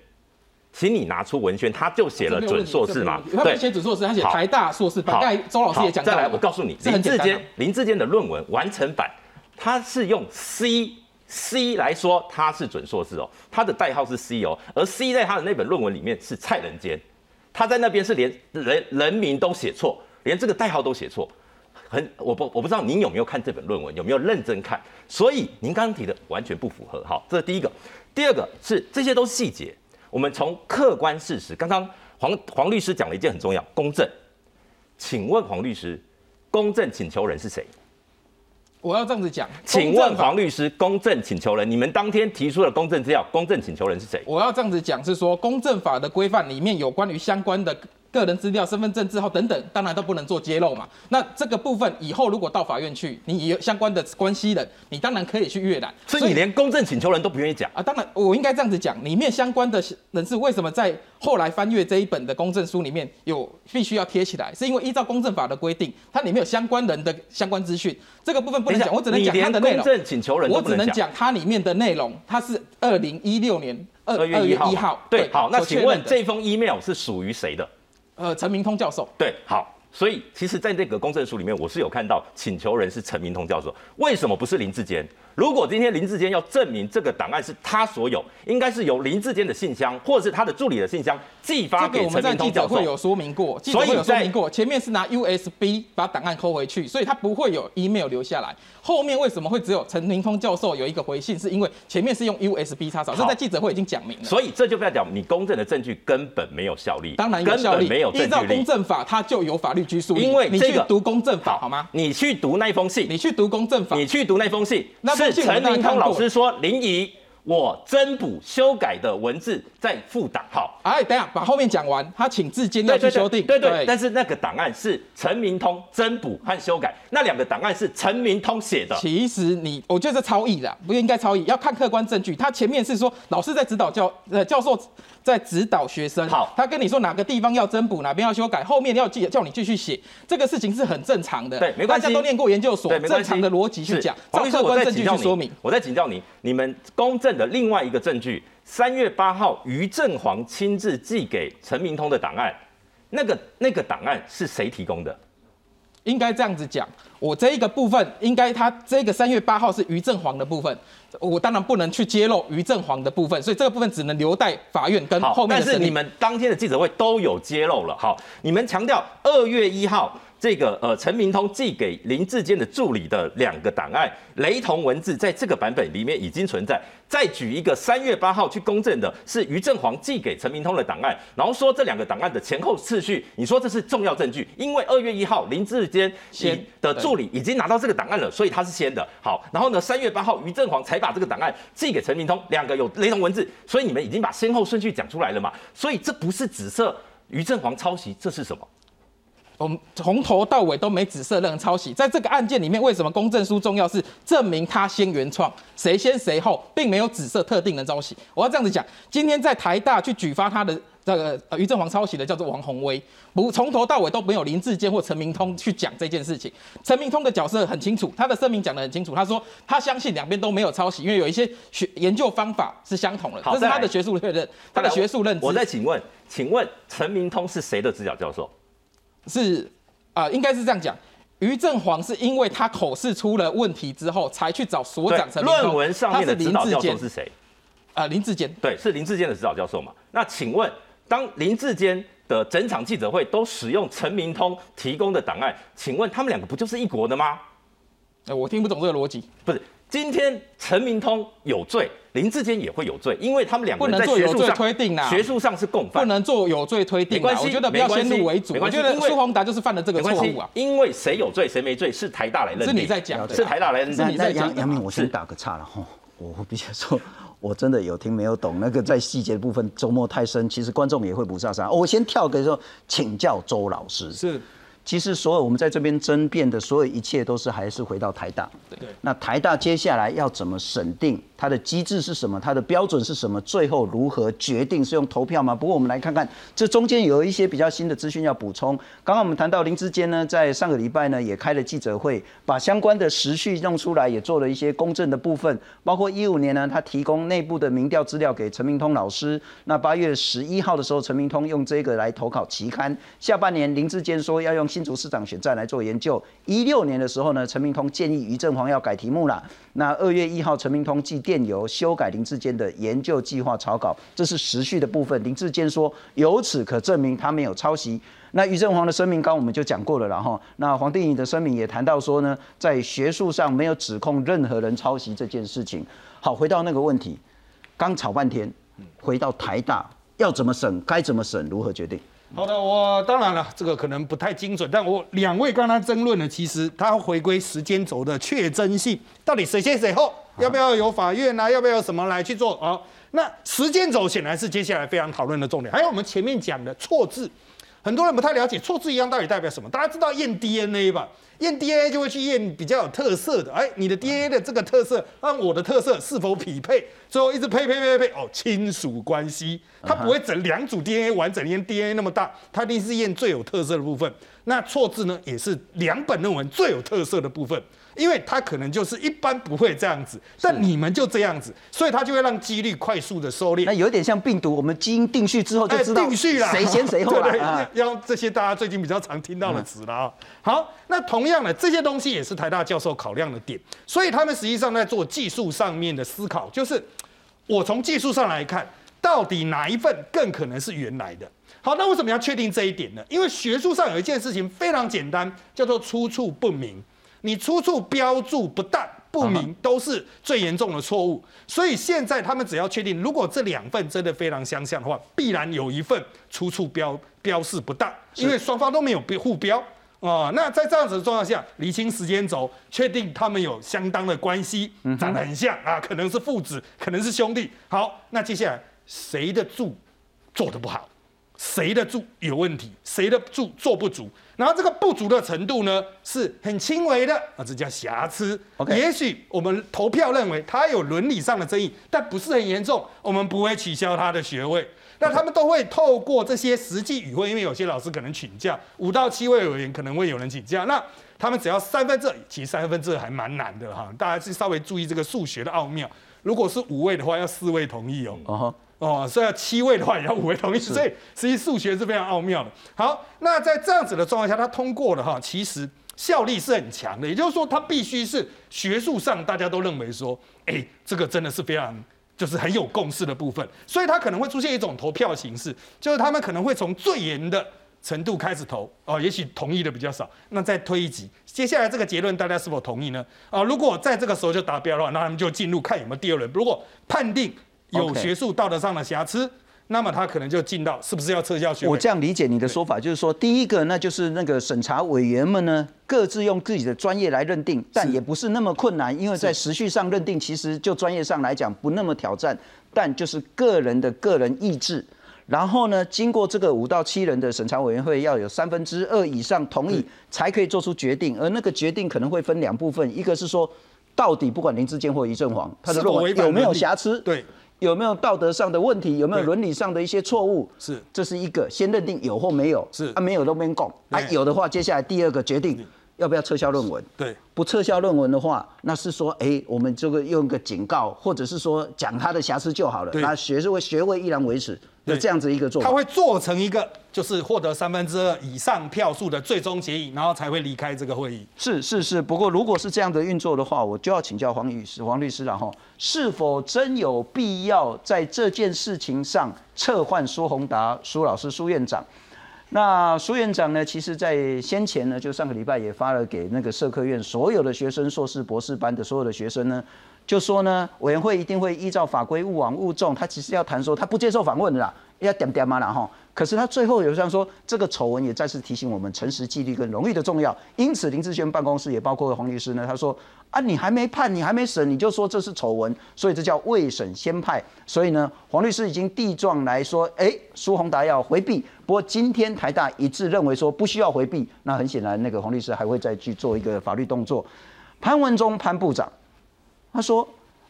I: 请你拿出文宣，他就写了准硕士嘛？
H: 对，写准硕士，他写台大硕士。好，周老师也讲
I: 再来，我告诉你，林志坚，林志坚的论文完成版，他是用 C C 来说他是准硕士哦，他的代号是 C 哦，而 C 在他的那本论文里面是蔡仁坚，他在那边是连人人名都写错，连这个代号都写错，很我不我不知道您有没有看这本论文，有没有认真看？所以您刚刚提的完全不符合。好，这是第一个，第二个是这些都是细节。我们从客观事实，刚刚黄黄律师讲了一件很重要，公正。请问黄律师，公正请求人是谁？
H: 我要这样子讲。
I: 请问黄律师，公正请求人，你们当天提出的公证资料，公正请求人是谁？
H: 我要这样子讲，是说公正法的规范里面有关于相关的。个人资料、身份证字号等等，当然都不能做揭露嘛。那这个部分以后如果到法院去，你有相关的关系人，你当然可以去阅览。
I: 所以你连公证请求人都不愿意讲
H: 啊？当然，我应该这样子讲，里面相关的人士为什么在后来翻阅这一本的公证书里面有必须要贴起来？是因为依照公证法的规定，它里面有相关人的相关资讯，这个部分不能讲，我只能讲它的内容。
I: 公正请求人，
H: 我只能讲它里面的内容，它是二零一六年二
I: 月
H: 一号。
I: 对，好，那请问这封 email 是属于谁的？
H: 呃，陈明通教授。
I: 对，好，所以其实，在这个公证书里面，我是有看到请求人是陈明通教授，为什么不是林志坚？如果今天林志坚要证明这个档案是他所有，应该是由林志坚的信箱或者是他的助理的信箱寄发给陈明通教授。
H: 会有说明过，记者会有说明过，前面是拿 USB 把档案抠回去，所以他不会有 email 留下来。后面为什么会只有陈明通教授有一个回信？是因为前面是用 USB 插槽，这在记者会已经讲明了。
I: 所以这就不要讲，你公证的证据根本没有效力。
H: 当然有效力，
I: 没有
H: 依照公证法，它就有法律拘束力。
I: 因为
H: 你去读公证法好吗？
I: 你去读那封信，
H: 你去读公证法，
I: 你去读那封信，那是陈林通老师说林怡，我增补修改的文字再附档号。
H: 哎，等下把后面讲完，他请自监要去修订。
I: 对对，但是那个档案是陈明通增补和修改，那两个档案是陈明通写的。
H: 其实你，我觉得是超译的，不应该超译，要看客观证据。他前面是说老师在指导教，呃，教授在指导学生。
I: 好，
H: 他跟你说哪个地方要增补，哪边要修改，后面要记叫你继续写，这个事情是很正常的。
I: 对，没关系。
H: 大家都念过研究所，正常的逻辑去讲，找客观证据去说明。
I: 我再请教你，你们公证的另外一个证据。三月八号，于正煌亲自寄给陈明通的档案，那个那个档案是谁提供的？
H: 应该这样子讲，我这一个部分，应该他这个三月八号是于正煌的部分，我当然不能去揭露于正煌的部分，所以这个部分只能留待法院跟后面
I: 但是你们当天的记者会都有揭露了，好，你们强调二月一号。这个呃，陈明通寄给林志坚的助理的两个档案，雷同文字在这个版本里面已经存在。再举一个三月八号去公证的是于正煌寄给陈明通的档案，然后说这两个档案的前后次序，你说这是重要证据，因为二月一号林志坚先的助理已经拿到这个档案了，所以他是先的。好，然后呢，三月八号于正煌才把这个档案寄给陈明通，两个有雷同文字，所以你们已经把先后顺序讲出来了嘛？所以这不是紫色于正煌抄袭，这是什么？
H: 我们从头到尾都没指涉任何抄袭，在这个案件里面，为什么公证书重要？是证明他先原创，谁先谁后，并没有指涉特定的抄袭。我要这样子讲，今天在台大去举发他的这个于正煌抄袭的叫做王宏威，不从头到尾都没有林志坚或陈明通去讲这件事情。陈明通的角色很清楚，他的声明讲得很清楚，他说他相信两边都没有抄袭，因为有一些学研究方法是相同的，这是他的学术确认，他的学术认知。
I: 我再请问，请问陈明通是谁的指导教授？
H: 是啊，应该是这样讲。于正煌是因为他口试出了问题之后，才去找所长陈
I: 论文上面的指导教授是谁？
H: 啊，林志坚。
I: 对，是林志坚的指导教授嘛？那请问，当林志坚的整场记者会都使用陈明通提供的档案，请问他们两个不就是一国的吗？
H: 哎，我听不懂这个逻辑。
I: 不是，今天陈明通有罪。林志坚也会有罪，因为他们两个
H: 人在学术上推定啊
I: 学术上是共犯，
H: 不能做有罪推定。
I: 没关系，
H: 我觉得不要先入为主。我觉得苏宏达就是犯了这个错误啊。
I: 因为谁有罪谁没罪是台大来认定。
H: 是你在讲，
I: 是台大来认定。
H: 是你在讲。
A: 杨明，我先打个岔了哈，我必须说，我真的有听没有懂那个在细节的部分，周末太深，其实观众也会不上山。我先跳个说，请教周老师。
C: 是。
A: 其实所有我们在这边争辩的所有一切，都是还是回到台大。
C: 对。
A: 那台大接下来要怎么审定？它的机制是什么？它的标准是什么？最后如何决定？是用投票吗？不过我们来看看，这中间有一些比较新的资讯要补充。刚刚我们谈到林志坚呢，在上个礼拜呢也开了记者会，把相关的时序弄出来，也做了一些公正的部分。包括一五年呢，他提供内部的民调资料给陈明通老师。那八月十一号的时候，陈明通用这个来投考期刊。下半年林志坚说要用新竹市长选战来做研究。一六年的时候呢，陈明通建议于正煌要改题目了。那二月一号，陈明通寄电邮修改林志坚的研究计划草稿，这是时序的部分。林志坚说，由此可证明他没有抄袭。那于正煌的声明，刚我们就讲过了，然后那黄定颖的声明也谈到说呢，在学术上没有指控任何人抄袭这件事情。好，回到那个问题，刚吵半天，回到台大要怎么审，该怎么审，如何决定？
C: 好的，我当然了，这个可能不太精准，但我两位刚刚争论的，其实它回归时间轴的确真性，到底谁先谁后，要不要由法院啊？要不要什么来去做啊？那时间轴显然是接下来非常讨论的重点。还有我们前面讲的错字，很多人不太了解错字一样到底代表什么。大家知道验 DNA 吧？验 DNA 就会去验比较有特色的，哎，你的 DNA 的这个特色和我的特色是否匹配？最后一直配配配配，哦，亲属关系，它不会整两组 DNA 完整验 DNA 那么大，它一定是验最有特色的部分。那错字呢，也是两本论文最有特色的部分。因为他可能就是一般不会这样子，但你们就这样子，所以他就会让几率快速的收敛。
A: 那有点像病毒，我们基因定序之后就知道
C: 定序了，
A: 谁先谁后
C: 对 [LAUGHS] 对，用这些大家最近比较常听到的词了啊。好，那同样的这些东西也是台大教授考量的点，所以他们实际上在做技术上面的思考，就是我从技术上来看，到底哪一份更可能是原来的。好，那为什么要确定这一点呢？因为学术上有一件事情非常简单，叫做出处不明。你出处标注不当、不明，都是最严重的错误。所以现在他们只要确定，如果这两份真的非常相像的话，必然有一份出处标标示不当，因为双方都没有互标。哦，那在这样子的状况下，厘清时间轴，确定他们有相当的关系，长得很像啊，可能是父子，可能是兄弟。好，那接下来谁的注做的不好，谁的柱有问题，谁的柱做不足，然后这个不足的程度呢是很轻微的啊，这叫瑕疵。
A: OK
C: 也许我们投票认为他有伦理上的争议，但不是很严重，我们不会取消他的学位。那他们都会透过这些实际与会，因为有些老师可能请假，五到七位委员可能会有人请假，那他们只要三分之二，其实三分之二还蛮难的哈，大家是稍微注意这个数学的奥妙。如果是五位的话，要四位同意哦。
A: 哦，
C: 所以要七位的话也要五位同意，所以实际数学是非常奥妙的。好，那在这样子的状况下，它通过了哈，其实效力是很强的，也就是说，它必须是学术上大家都认为说，哎，这个真的是非常。就是很有共识的部分，所以它可能会出现一种投票形式，就是他们可能会从最严的程度开始投，哦，也许同意的比较少，那再推一级，接下来这个结论大家是否同意呢？啊，如果在这个时候就达标的话，那他们就进入看有没有第二轮。如果判定有学术道德上的瑕疵，那么他可能就进到是不是要撤销学位？
A: 我这样理解你的说法，就是说，第一个那就是那个审查委员们呢，各自用自己的专业来认定，但也不是那么困难，因为在时序上认定，其实就专业上来讲不那么挑战，但就是个人的个人意志。然后呢，经过这个五到七人的审查委员会，要有三分之二以上同意，才可以做出决定。而那个决定可能会分两部分，一个是说，到底不管林志坚或于正煌，他的论文有没有瑕疵？
C: 对，
A: 有没有道德上的问题？有没有
C: 对
A: 伦理上的一些错误？
C: 是，
A: 这是一个先认定有或没有。
C: 是
A: 啊，没有都没讲。啊，有的话，接下来第二个决定要不要撤销论文。
C: 对，
A: 不撤销论文的话，那是说，哎，我们这个用个警告，或者是说讲他的瑕疵就好了，
C: 对
A: 那学位学位依然维持，有
C: 对
A: 这样子一个做法。
C: 他会做成一个就是获得三分之二以上票数的最终协议，然后才会离开这个会议。
A: 是是是，不过如果是这样的运作的话，我就要请教黄律师，黄律师了哈，是否真有必要在这件事情上撤换苏宏达苏老师苏院长？那苏院长呢，其实在先前呢，就上个礼拜也发了给那个社科院所有的学生、硕士、博士班的所有的学生呢，就说呢，委员会一定会依照法规勿往勿重，他其实要谈说他不接受访问的啦，要点点嘛啦哈。可是他最后有像说，这个丑闻也再次提醒我们诚实、纪律跟荣誉的重要。因此，林志炫办公室也包括黄律师呢，他说啊，你还没判，你还没审，你就说这是丑闻，所以这叫未审先判。所以呢，黄律师已经递状来说，哎，苏宏达要回避。不过今天台大一致认为说不需要回避，那很显然，那个黄律师还会再去做一个法律动作。潘文忠潘部长他说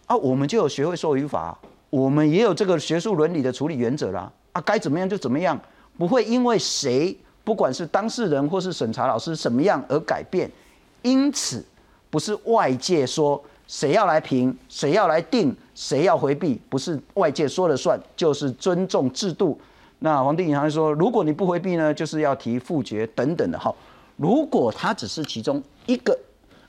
A: 啊，我们就有学会说语法，我们也有这个学术伦理的处理原则啦。啊，该怎么样就怎么样，不会因为谁，不管是当事人或是审查老师怎么样而改变。因此，不是外界说谁要来评，谁要来定，谁要回避，不是外界说了算，就是尊重制度。那黄定银行说，如果你不回避呢，就是要提复决等等的。哈，如果他只是其中一个，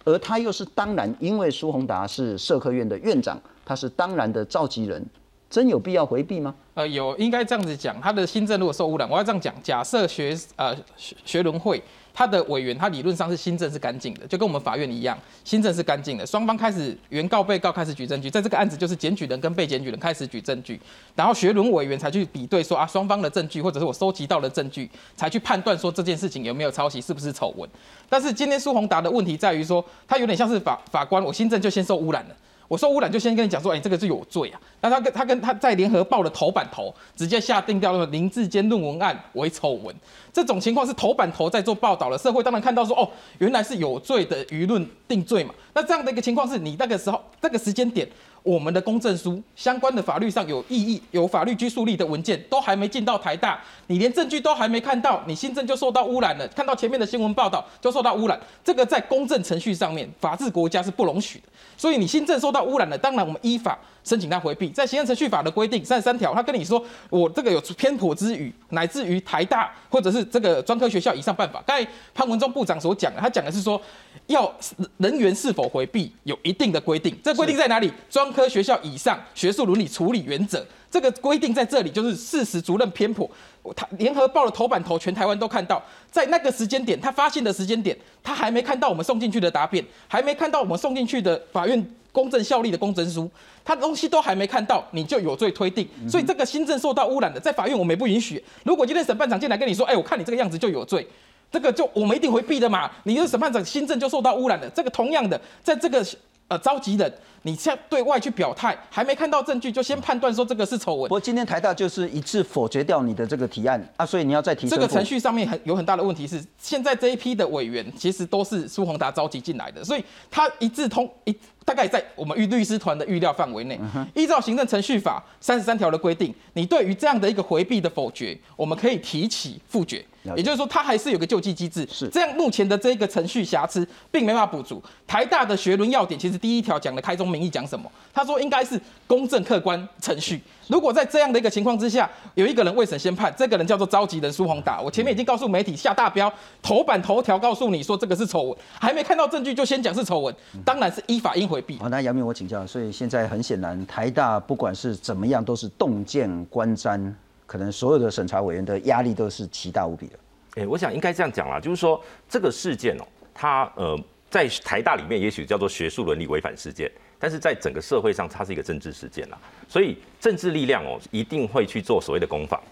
A: 而他又是当然，因为苏宏达是社科院的院长，他是当然的召集人，真有必要回避吗？
H: 呃，有应该这样子讲，他的新政如果受污染，我要这样讲，假设学呃学学伦会他的委员，他理论上是新政是干净的，就跟我们法院一样，新政是干净的，双方开始原告被告开始举证据，在这个案子就是检举人跟被检举人开始举证据，然后学伦委员才去比对说啊双方的证据或者是我收集到的证据，才去判断说这件事情有没有抄袭，是不是丑闻。但是今天苏宏达的问题在于说，他有点像是法法官，我新政就先受污染了。我受污染就先跟你讲说，哎、这个是有罪啊。那他跟他跟他在联合报的头版头直接下定掉了林志坚论文案为丑闻，这种情况是头版头在做报道了，社会当然看到说，哦，原来是有罪的舆论定罪嘛。那这样的一个情况是你那个时候那个时间点，我们的公证书相关的法律上有异议、有法律拘束力的文件都还没进到台大，你连证据都还没看到，你新政就受到污染了。看到前面的新闻报道就受到污染，这个在公证程序上面，法治国家是不容许的。所以你新政受到污染了，当然我们依法申请他回避。在行政程序法的规定三十三条，他跟你说我这个有偏颇之语，乃至于台大或者是这个专科学校以上办法。刚才潘文忠部长所讲的，他讲的是说要人员是否回避有一定的规定，这规定在哪里？专科学校以上学术伦理处理原则。这个规定在这里，就是事实足认偏颇。他联合报的头版头，全台湾都看到，在那个时间点，他发现的时间点，他还没看到我们送进去的答辩，还没看到我们送进去的法院公正效力的公证书，他东西都还没看到，你就有罪推定。所以这个新政受到污染的，在法院我们也不允许。如果今天审判长进来跟你说，哎，我看你这个样子就有罪。这个就我们一定回避的嘛。你的审判长新政就受到污染了。这个同样的，在这个呃召集人，你现在对外去表态，还没看到证据就先判断说这个是丑闻。
A: 不过今天台大就是一致否决掉你的这个提案啊，所以你要再提
H: 这个程序上面很有很大的问题是，现在这一批的委员其实都是苏宏达召集进来的，所以他一致通一。大概在我们律律师团的预料范围内，依照行政程序法三十三条的规定，你对于这样的一个回避的否决，我们可以提起复决。也就是说，它还是有个救济机制。
A: 是
H: 这样，目前的这个程序瑕疵并没法补足。台大的学伦要点其实第一条讲的开宗明义讲什么？他说应该是公正客观程序。如果在这样的一个情况之下，有一个人未审先判，这个人叫做召集人苏宏达。我前面已经告诉媒体下大标，头版头条告诉你说这个是丑闻，还没看到证据就先讲是丑闻，当然是依法应回避。
A: 好，那杨明我请教，所以现在很显然，台大不管是怎么样，都是洞见观瞻，可能所有的审查委员的压力都是奇大无比的。
I: 哎，我想应该这样讲啦，就是说这个事件哦，它呃在台大里面也许叫做学术伦理违反事件，但是在整个社会上它是一个政治事件啦，所以政治力量哦一定会去做所谓的攻防，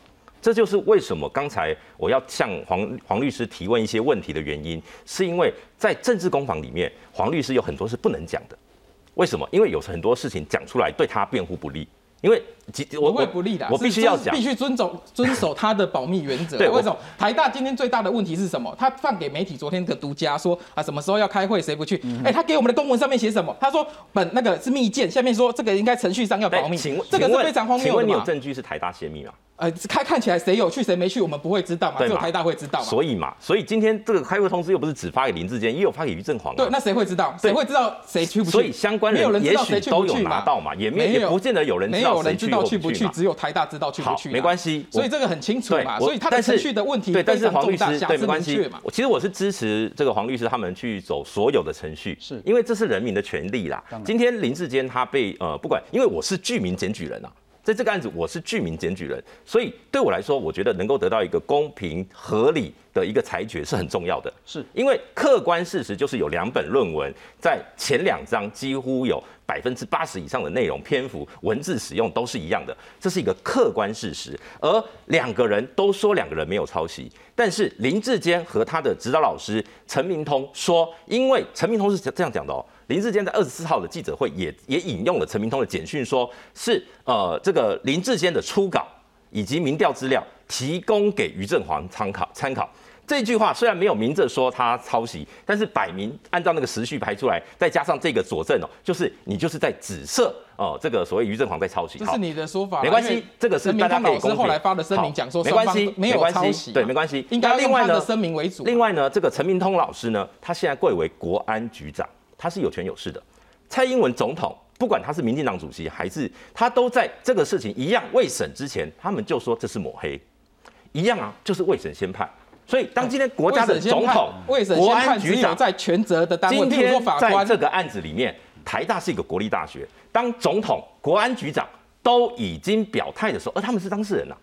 I: 这就是为什么刚才我要向黄黄律师提问一些问题的原因，是因为在政治攻防里面，黄律师有很多是不能讲的，为什么？因为有很多事情讲出来对他辩护不利。因为
H: 我会不利的，
I: 我必须要讲，
H: 必须遵守 [LAUGHS] 遵守他的保密原则。
I: 对，
H: 为什么？台大今天最大的问题是什么？他放给媒体昨天的独家说啊，什么时候要开会，谁不去？哎，他给我们的公文上面写什么？他说本那个是密件，下面说这个应该程序上要保密。
I: 请问
H: 这个是非常荒谬的
I: 请问你有证据是台大泄密吗？
H: 呃，看看起来谁有去谁没去，我们不会知道嘛，只有台大会知道嘛。
I: 所以嘛，所以今天这个开会通知又不是只发给林志坚，也有发给于正煌。
H: 对，那谁会知道？谁会知道谁去不去？
I: 所以相关人也许都有拿到嘛，也没
H: 也
I: 不见得有人
H: 没有人知道去
I: 不
H: 去，只有台大知道去不去。
I: 没关系，
H: 所以这个很清楚嘛。所以他的程序的问题
I: 对，但是黄律
H: 师
I: 对没关系嘛。其实我是支持这个黄律师他们去走所有的程序，
A: 是
I: 因为这是人民的权利啦。今天林志坚他被呃不管，因为我是居民检举人啊。在这个案子，我是居民检举人，所以对我来说，我觉得能够得到一个公平合理的一个裁决是很重要的。
A: 是
I: 因为客观事实就是有两本论文，在前两章几乎有百分之八十以上的内容篇幅文字使用都是一样的，这是一个客观事实。而两个人都说两个人没有抄袭，但是林志坚和他的指导老师陈明通说，因为陈明通是这样讲的哦。林志坚在二十四号的记者会也也引用了陈明通的简讯，说是呃这个林志坚的初稿以及民调资料提供给于正煌参考参考。这句话虽然没有明着说他抄袭，但是摆明按照那个时序排出来，再加上这个佐证哦，就是你就是在指涉哦这个所谓于正煌在抄袭。
H: 这是你的说法，
I: 没关系，这个是大家可以公
H: 后来发的声明讲说
I: 没关系，
H: 没有抄袭，
I: 对，没关系。
H: 应该另外的声明为主。
I: 另外呢，这个陈明通老师呢，他现在贵为国安局长。他是有权有势的，蔡英文总统不管他是民进党主席还是他，都在这个事情一样未审之前，他们就说这是抹黑，一样啊，就是未审先判。所以当今天国家的总统、国安局长
H: 在全责的单位，
I: 今天在这个案子里面，台大是一个国立大学，当总统、国安局长都已经表态的时候，而他们是当事人呐。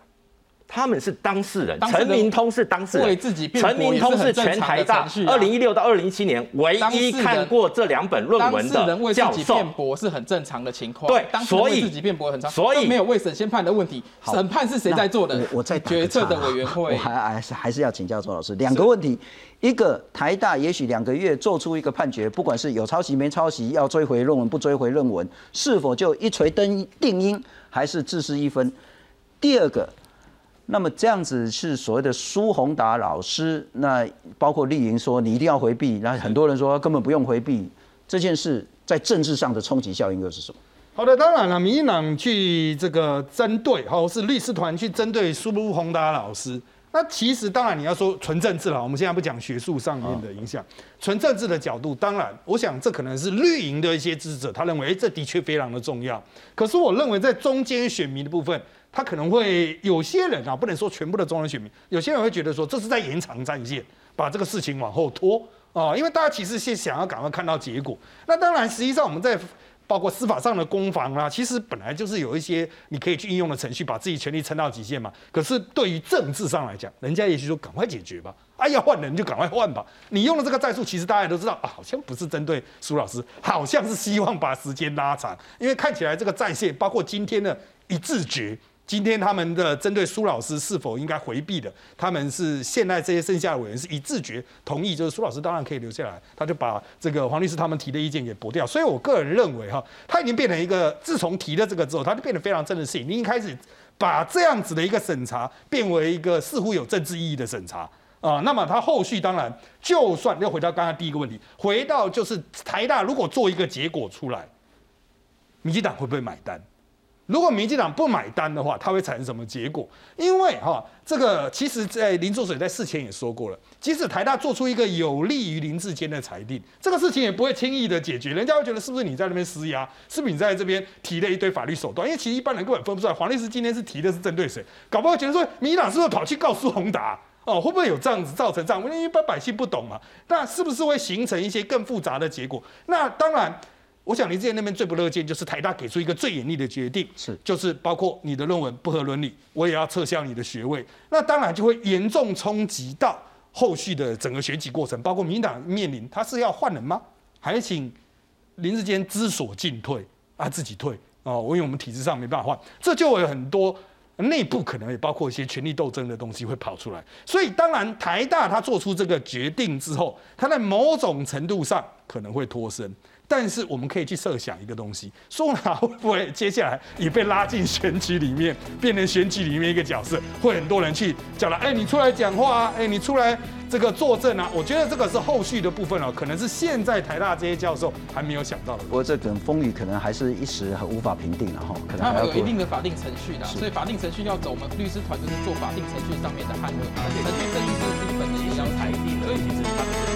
I: 他们是当事人，陈明通是当事人，陈明通是全台大二零一六到二零一七年唯一看过这两本论文的教授。
H: 辩驳是很正常的情况，
I: 对，所以
H: 自己辩驳很常，
I: 所以
H: 没有未审先判的问题。审判是谁在做的？
A: 我在
H: 决策的委员会。
A: 我还还是还是要请教周老师两个问题：一个台大也许两个月做出一个判决，不管是有抄袭没抄袭，要追回论文不追回论文，是否就一锤登定音，还是自失一分？第二个。那么这样子是所谓的苏宏达老师，那包括丽莹说你一定要回避，那很多人说根本不用回避，这件事在政治上的冲击效应又是什么？
C: 好的，当然了，民进党去这个针对，或是律师团去针对苏宏达老师，那其实当然你要说纯政治了，我们现在不讲学术上面的影响，纯政治的角度，当然我想这可能是绿营的一些支持者，他认为这的确非常的重要，可是我认为在中间选民的部分。他可能会有些人啊，不能说全部的中人选民，有些人会觉得说这是在延长战线，把这个事情往后拖啊，因为大家其实是想要赶快看到结果。那当然，实际上我们在包括司法上的攻防啊，其实本来就是有一些你可以去应用的程序，把自己权力撑到极限嘛。可是对于政治上来讲，人家也许说赶快解决吧，哎要换人就赶快换吧。你用的这个战术，其实大家都知道啊，好像不是针对苏老师，好像是希望把时间拉长，因为看起来这个战线，包括今天的一字决。今天他们的针对苏老师是否应该回避的，他们是现在这些剩下的委员是一致决同意，就是苏老师当然可以留下来，他就把这个黄律师他们提的意见给驳掉。所以我个人认为哈，他已经变成一个自从提了这个之后，他就变得非常正式性，你已经开始把这样子的一个审查变为一个似乎有政治意义的审查。啊，那么他后续当然，就算要回到刚刚第一个问题，回到就是台大如果做一个结果出来，民进党会不会买单？如果民进党不买单的话，它会产生什么结果？因为哈，这个其实，在林作水在事前也说过了，即使台大做出一个有利于林志坚的裁定，这个事情也不会轻易的解决。人家会觉得是不是你在那边施压，是不是你在这边提了一堆法律手段？因为其实一般人根本分不出来，黄律师今天是提的是针对谁，搞不好觉得说民进党是不是跑去告诉宏达？哦，会不会有这样子造成这样？因为一般百姓不懂嘛，那是不是会形成一些更复杂的结果？那当然。我想林志坚那边最不乐见就是台大给出一个最严厉的决定，
A: 是
C: 就是包括你的论文不合伦理，我也要撤销你的学位。那当然就会严重冲击到后续的整个选举过程，包括民党面临他是要换人吗？还是请林志坚知所进退啊，自己退哦？因为我们体制上没办法换，这就有很多内部可能也包括一些权力斗争的东西会跑出来。所以当然台大他做出这个决定之后，他在某种程度上可能会脱身。但是我们可以去设想一个东西，宋娜会不会接下来也被拉进选举里面，变成选举里面一个角色？会很多人去叫他，哎，你出来讲话啊，哎，你出来这个作证啊？我觉得这个是后续的部分哦，可能是现在台大这些教授还没有想到的。
A: 不过这等风雨可能还是一时很无法评定了哈，可能
H: 还有一定的法定程序的，所以法定程序要走，我们律师团就是做法定程序上面的捍卫，而且程序正义是基本的，也要裁定，所以其实他。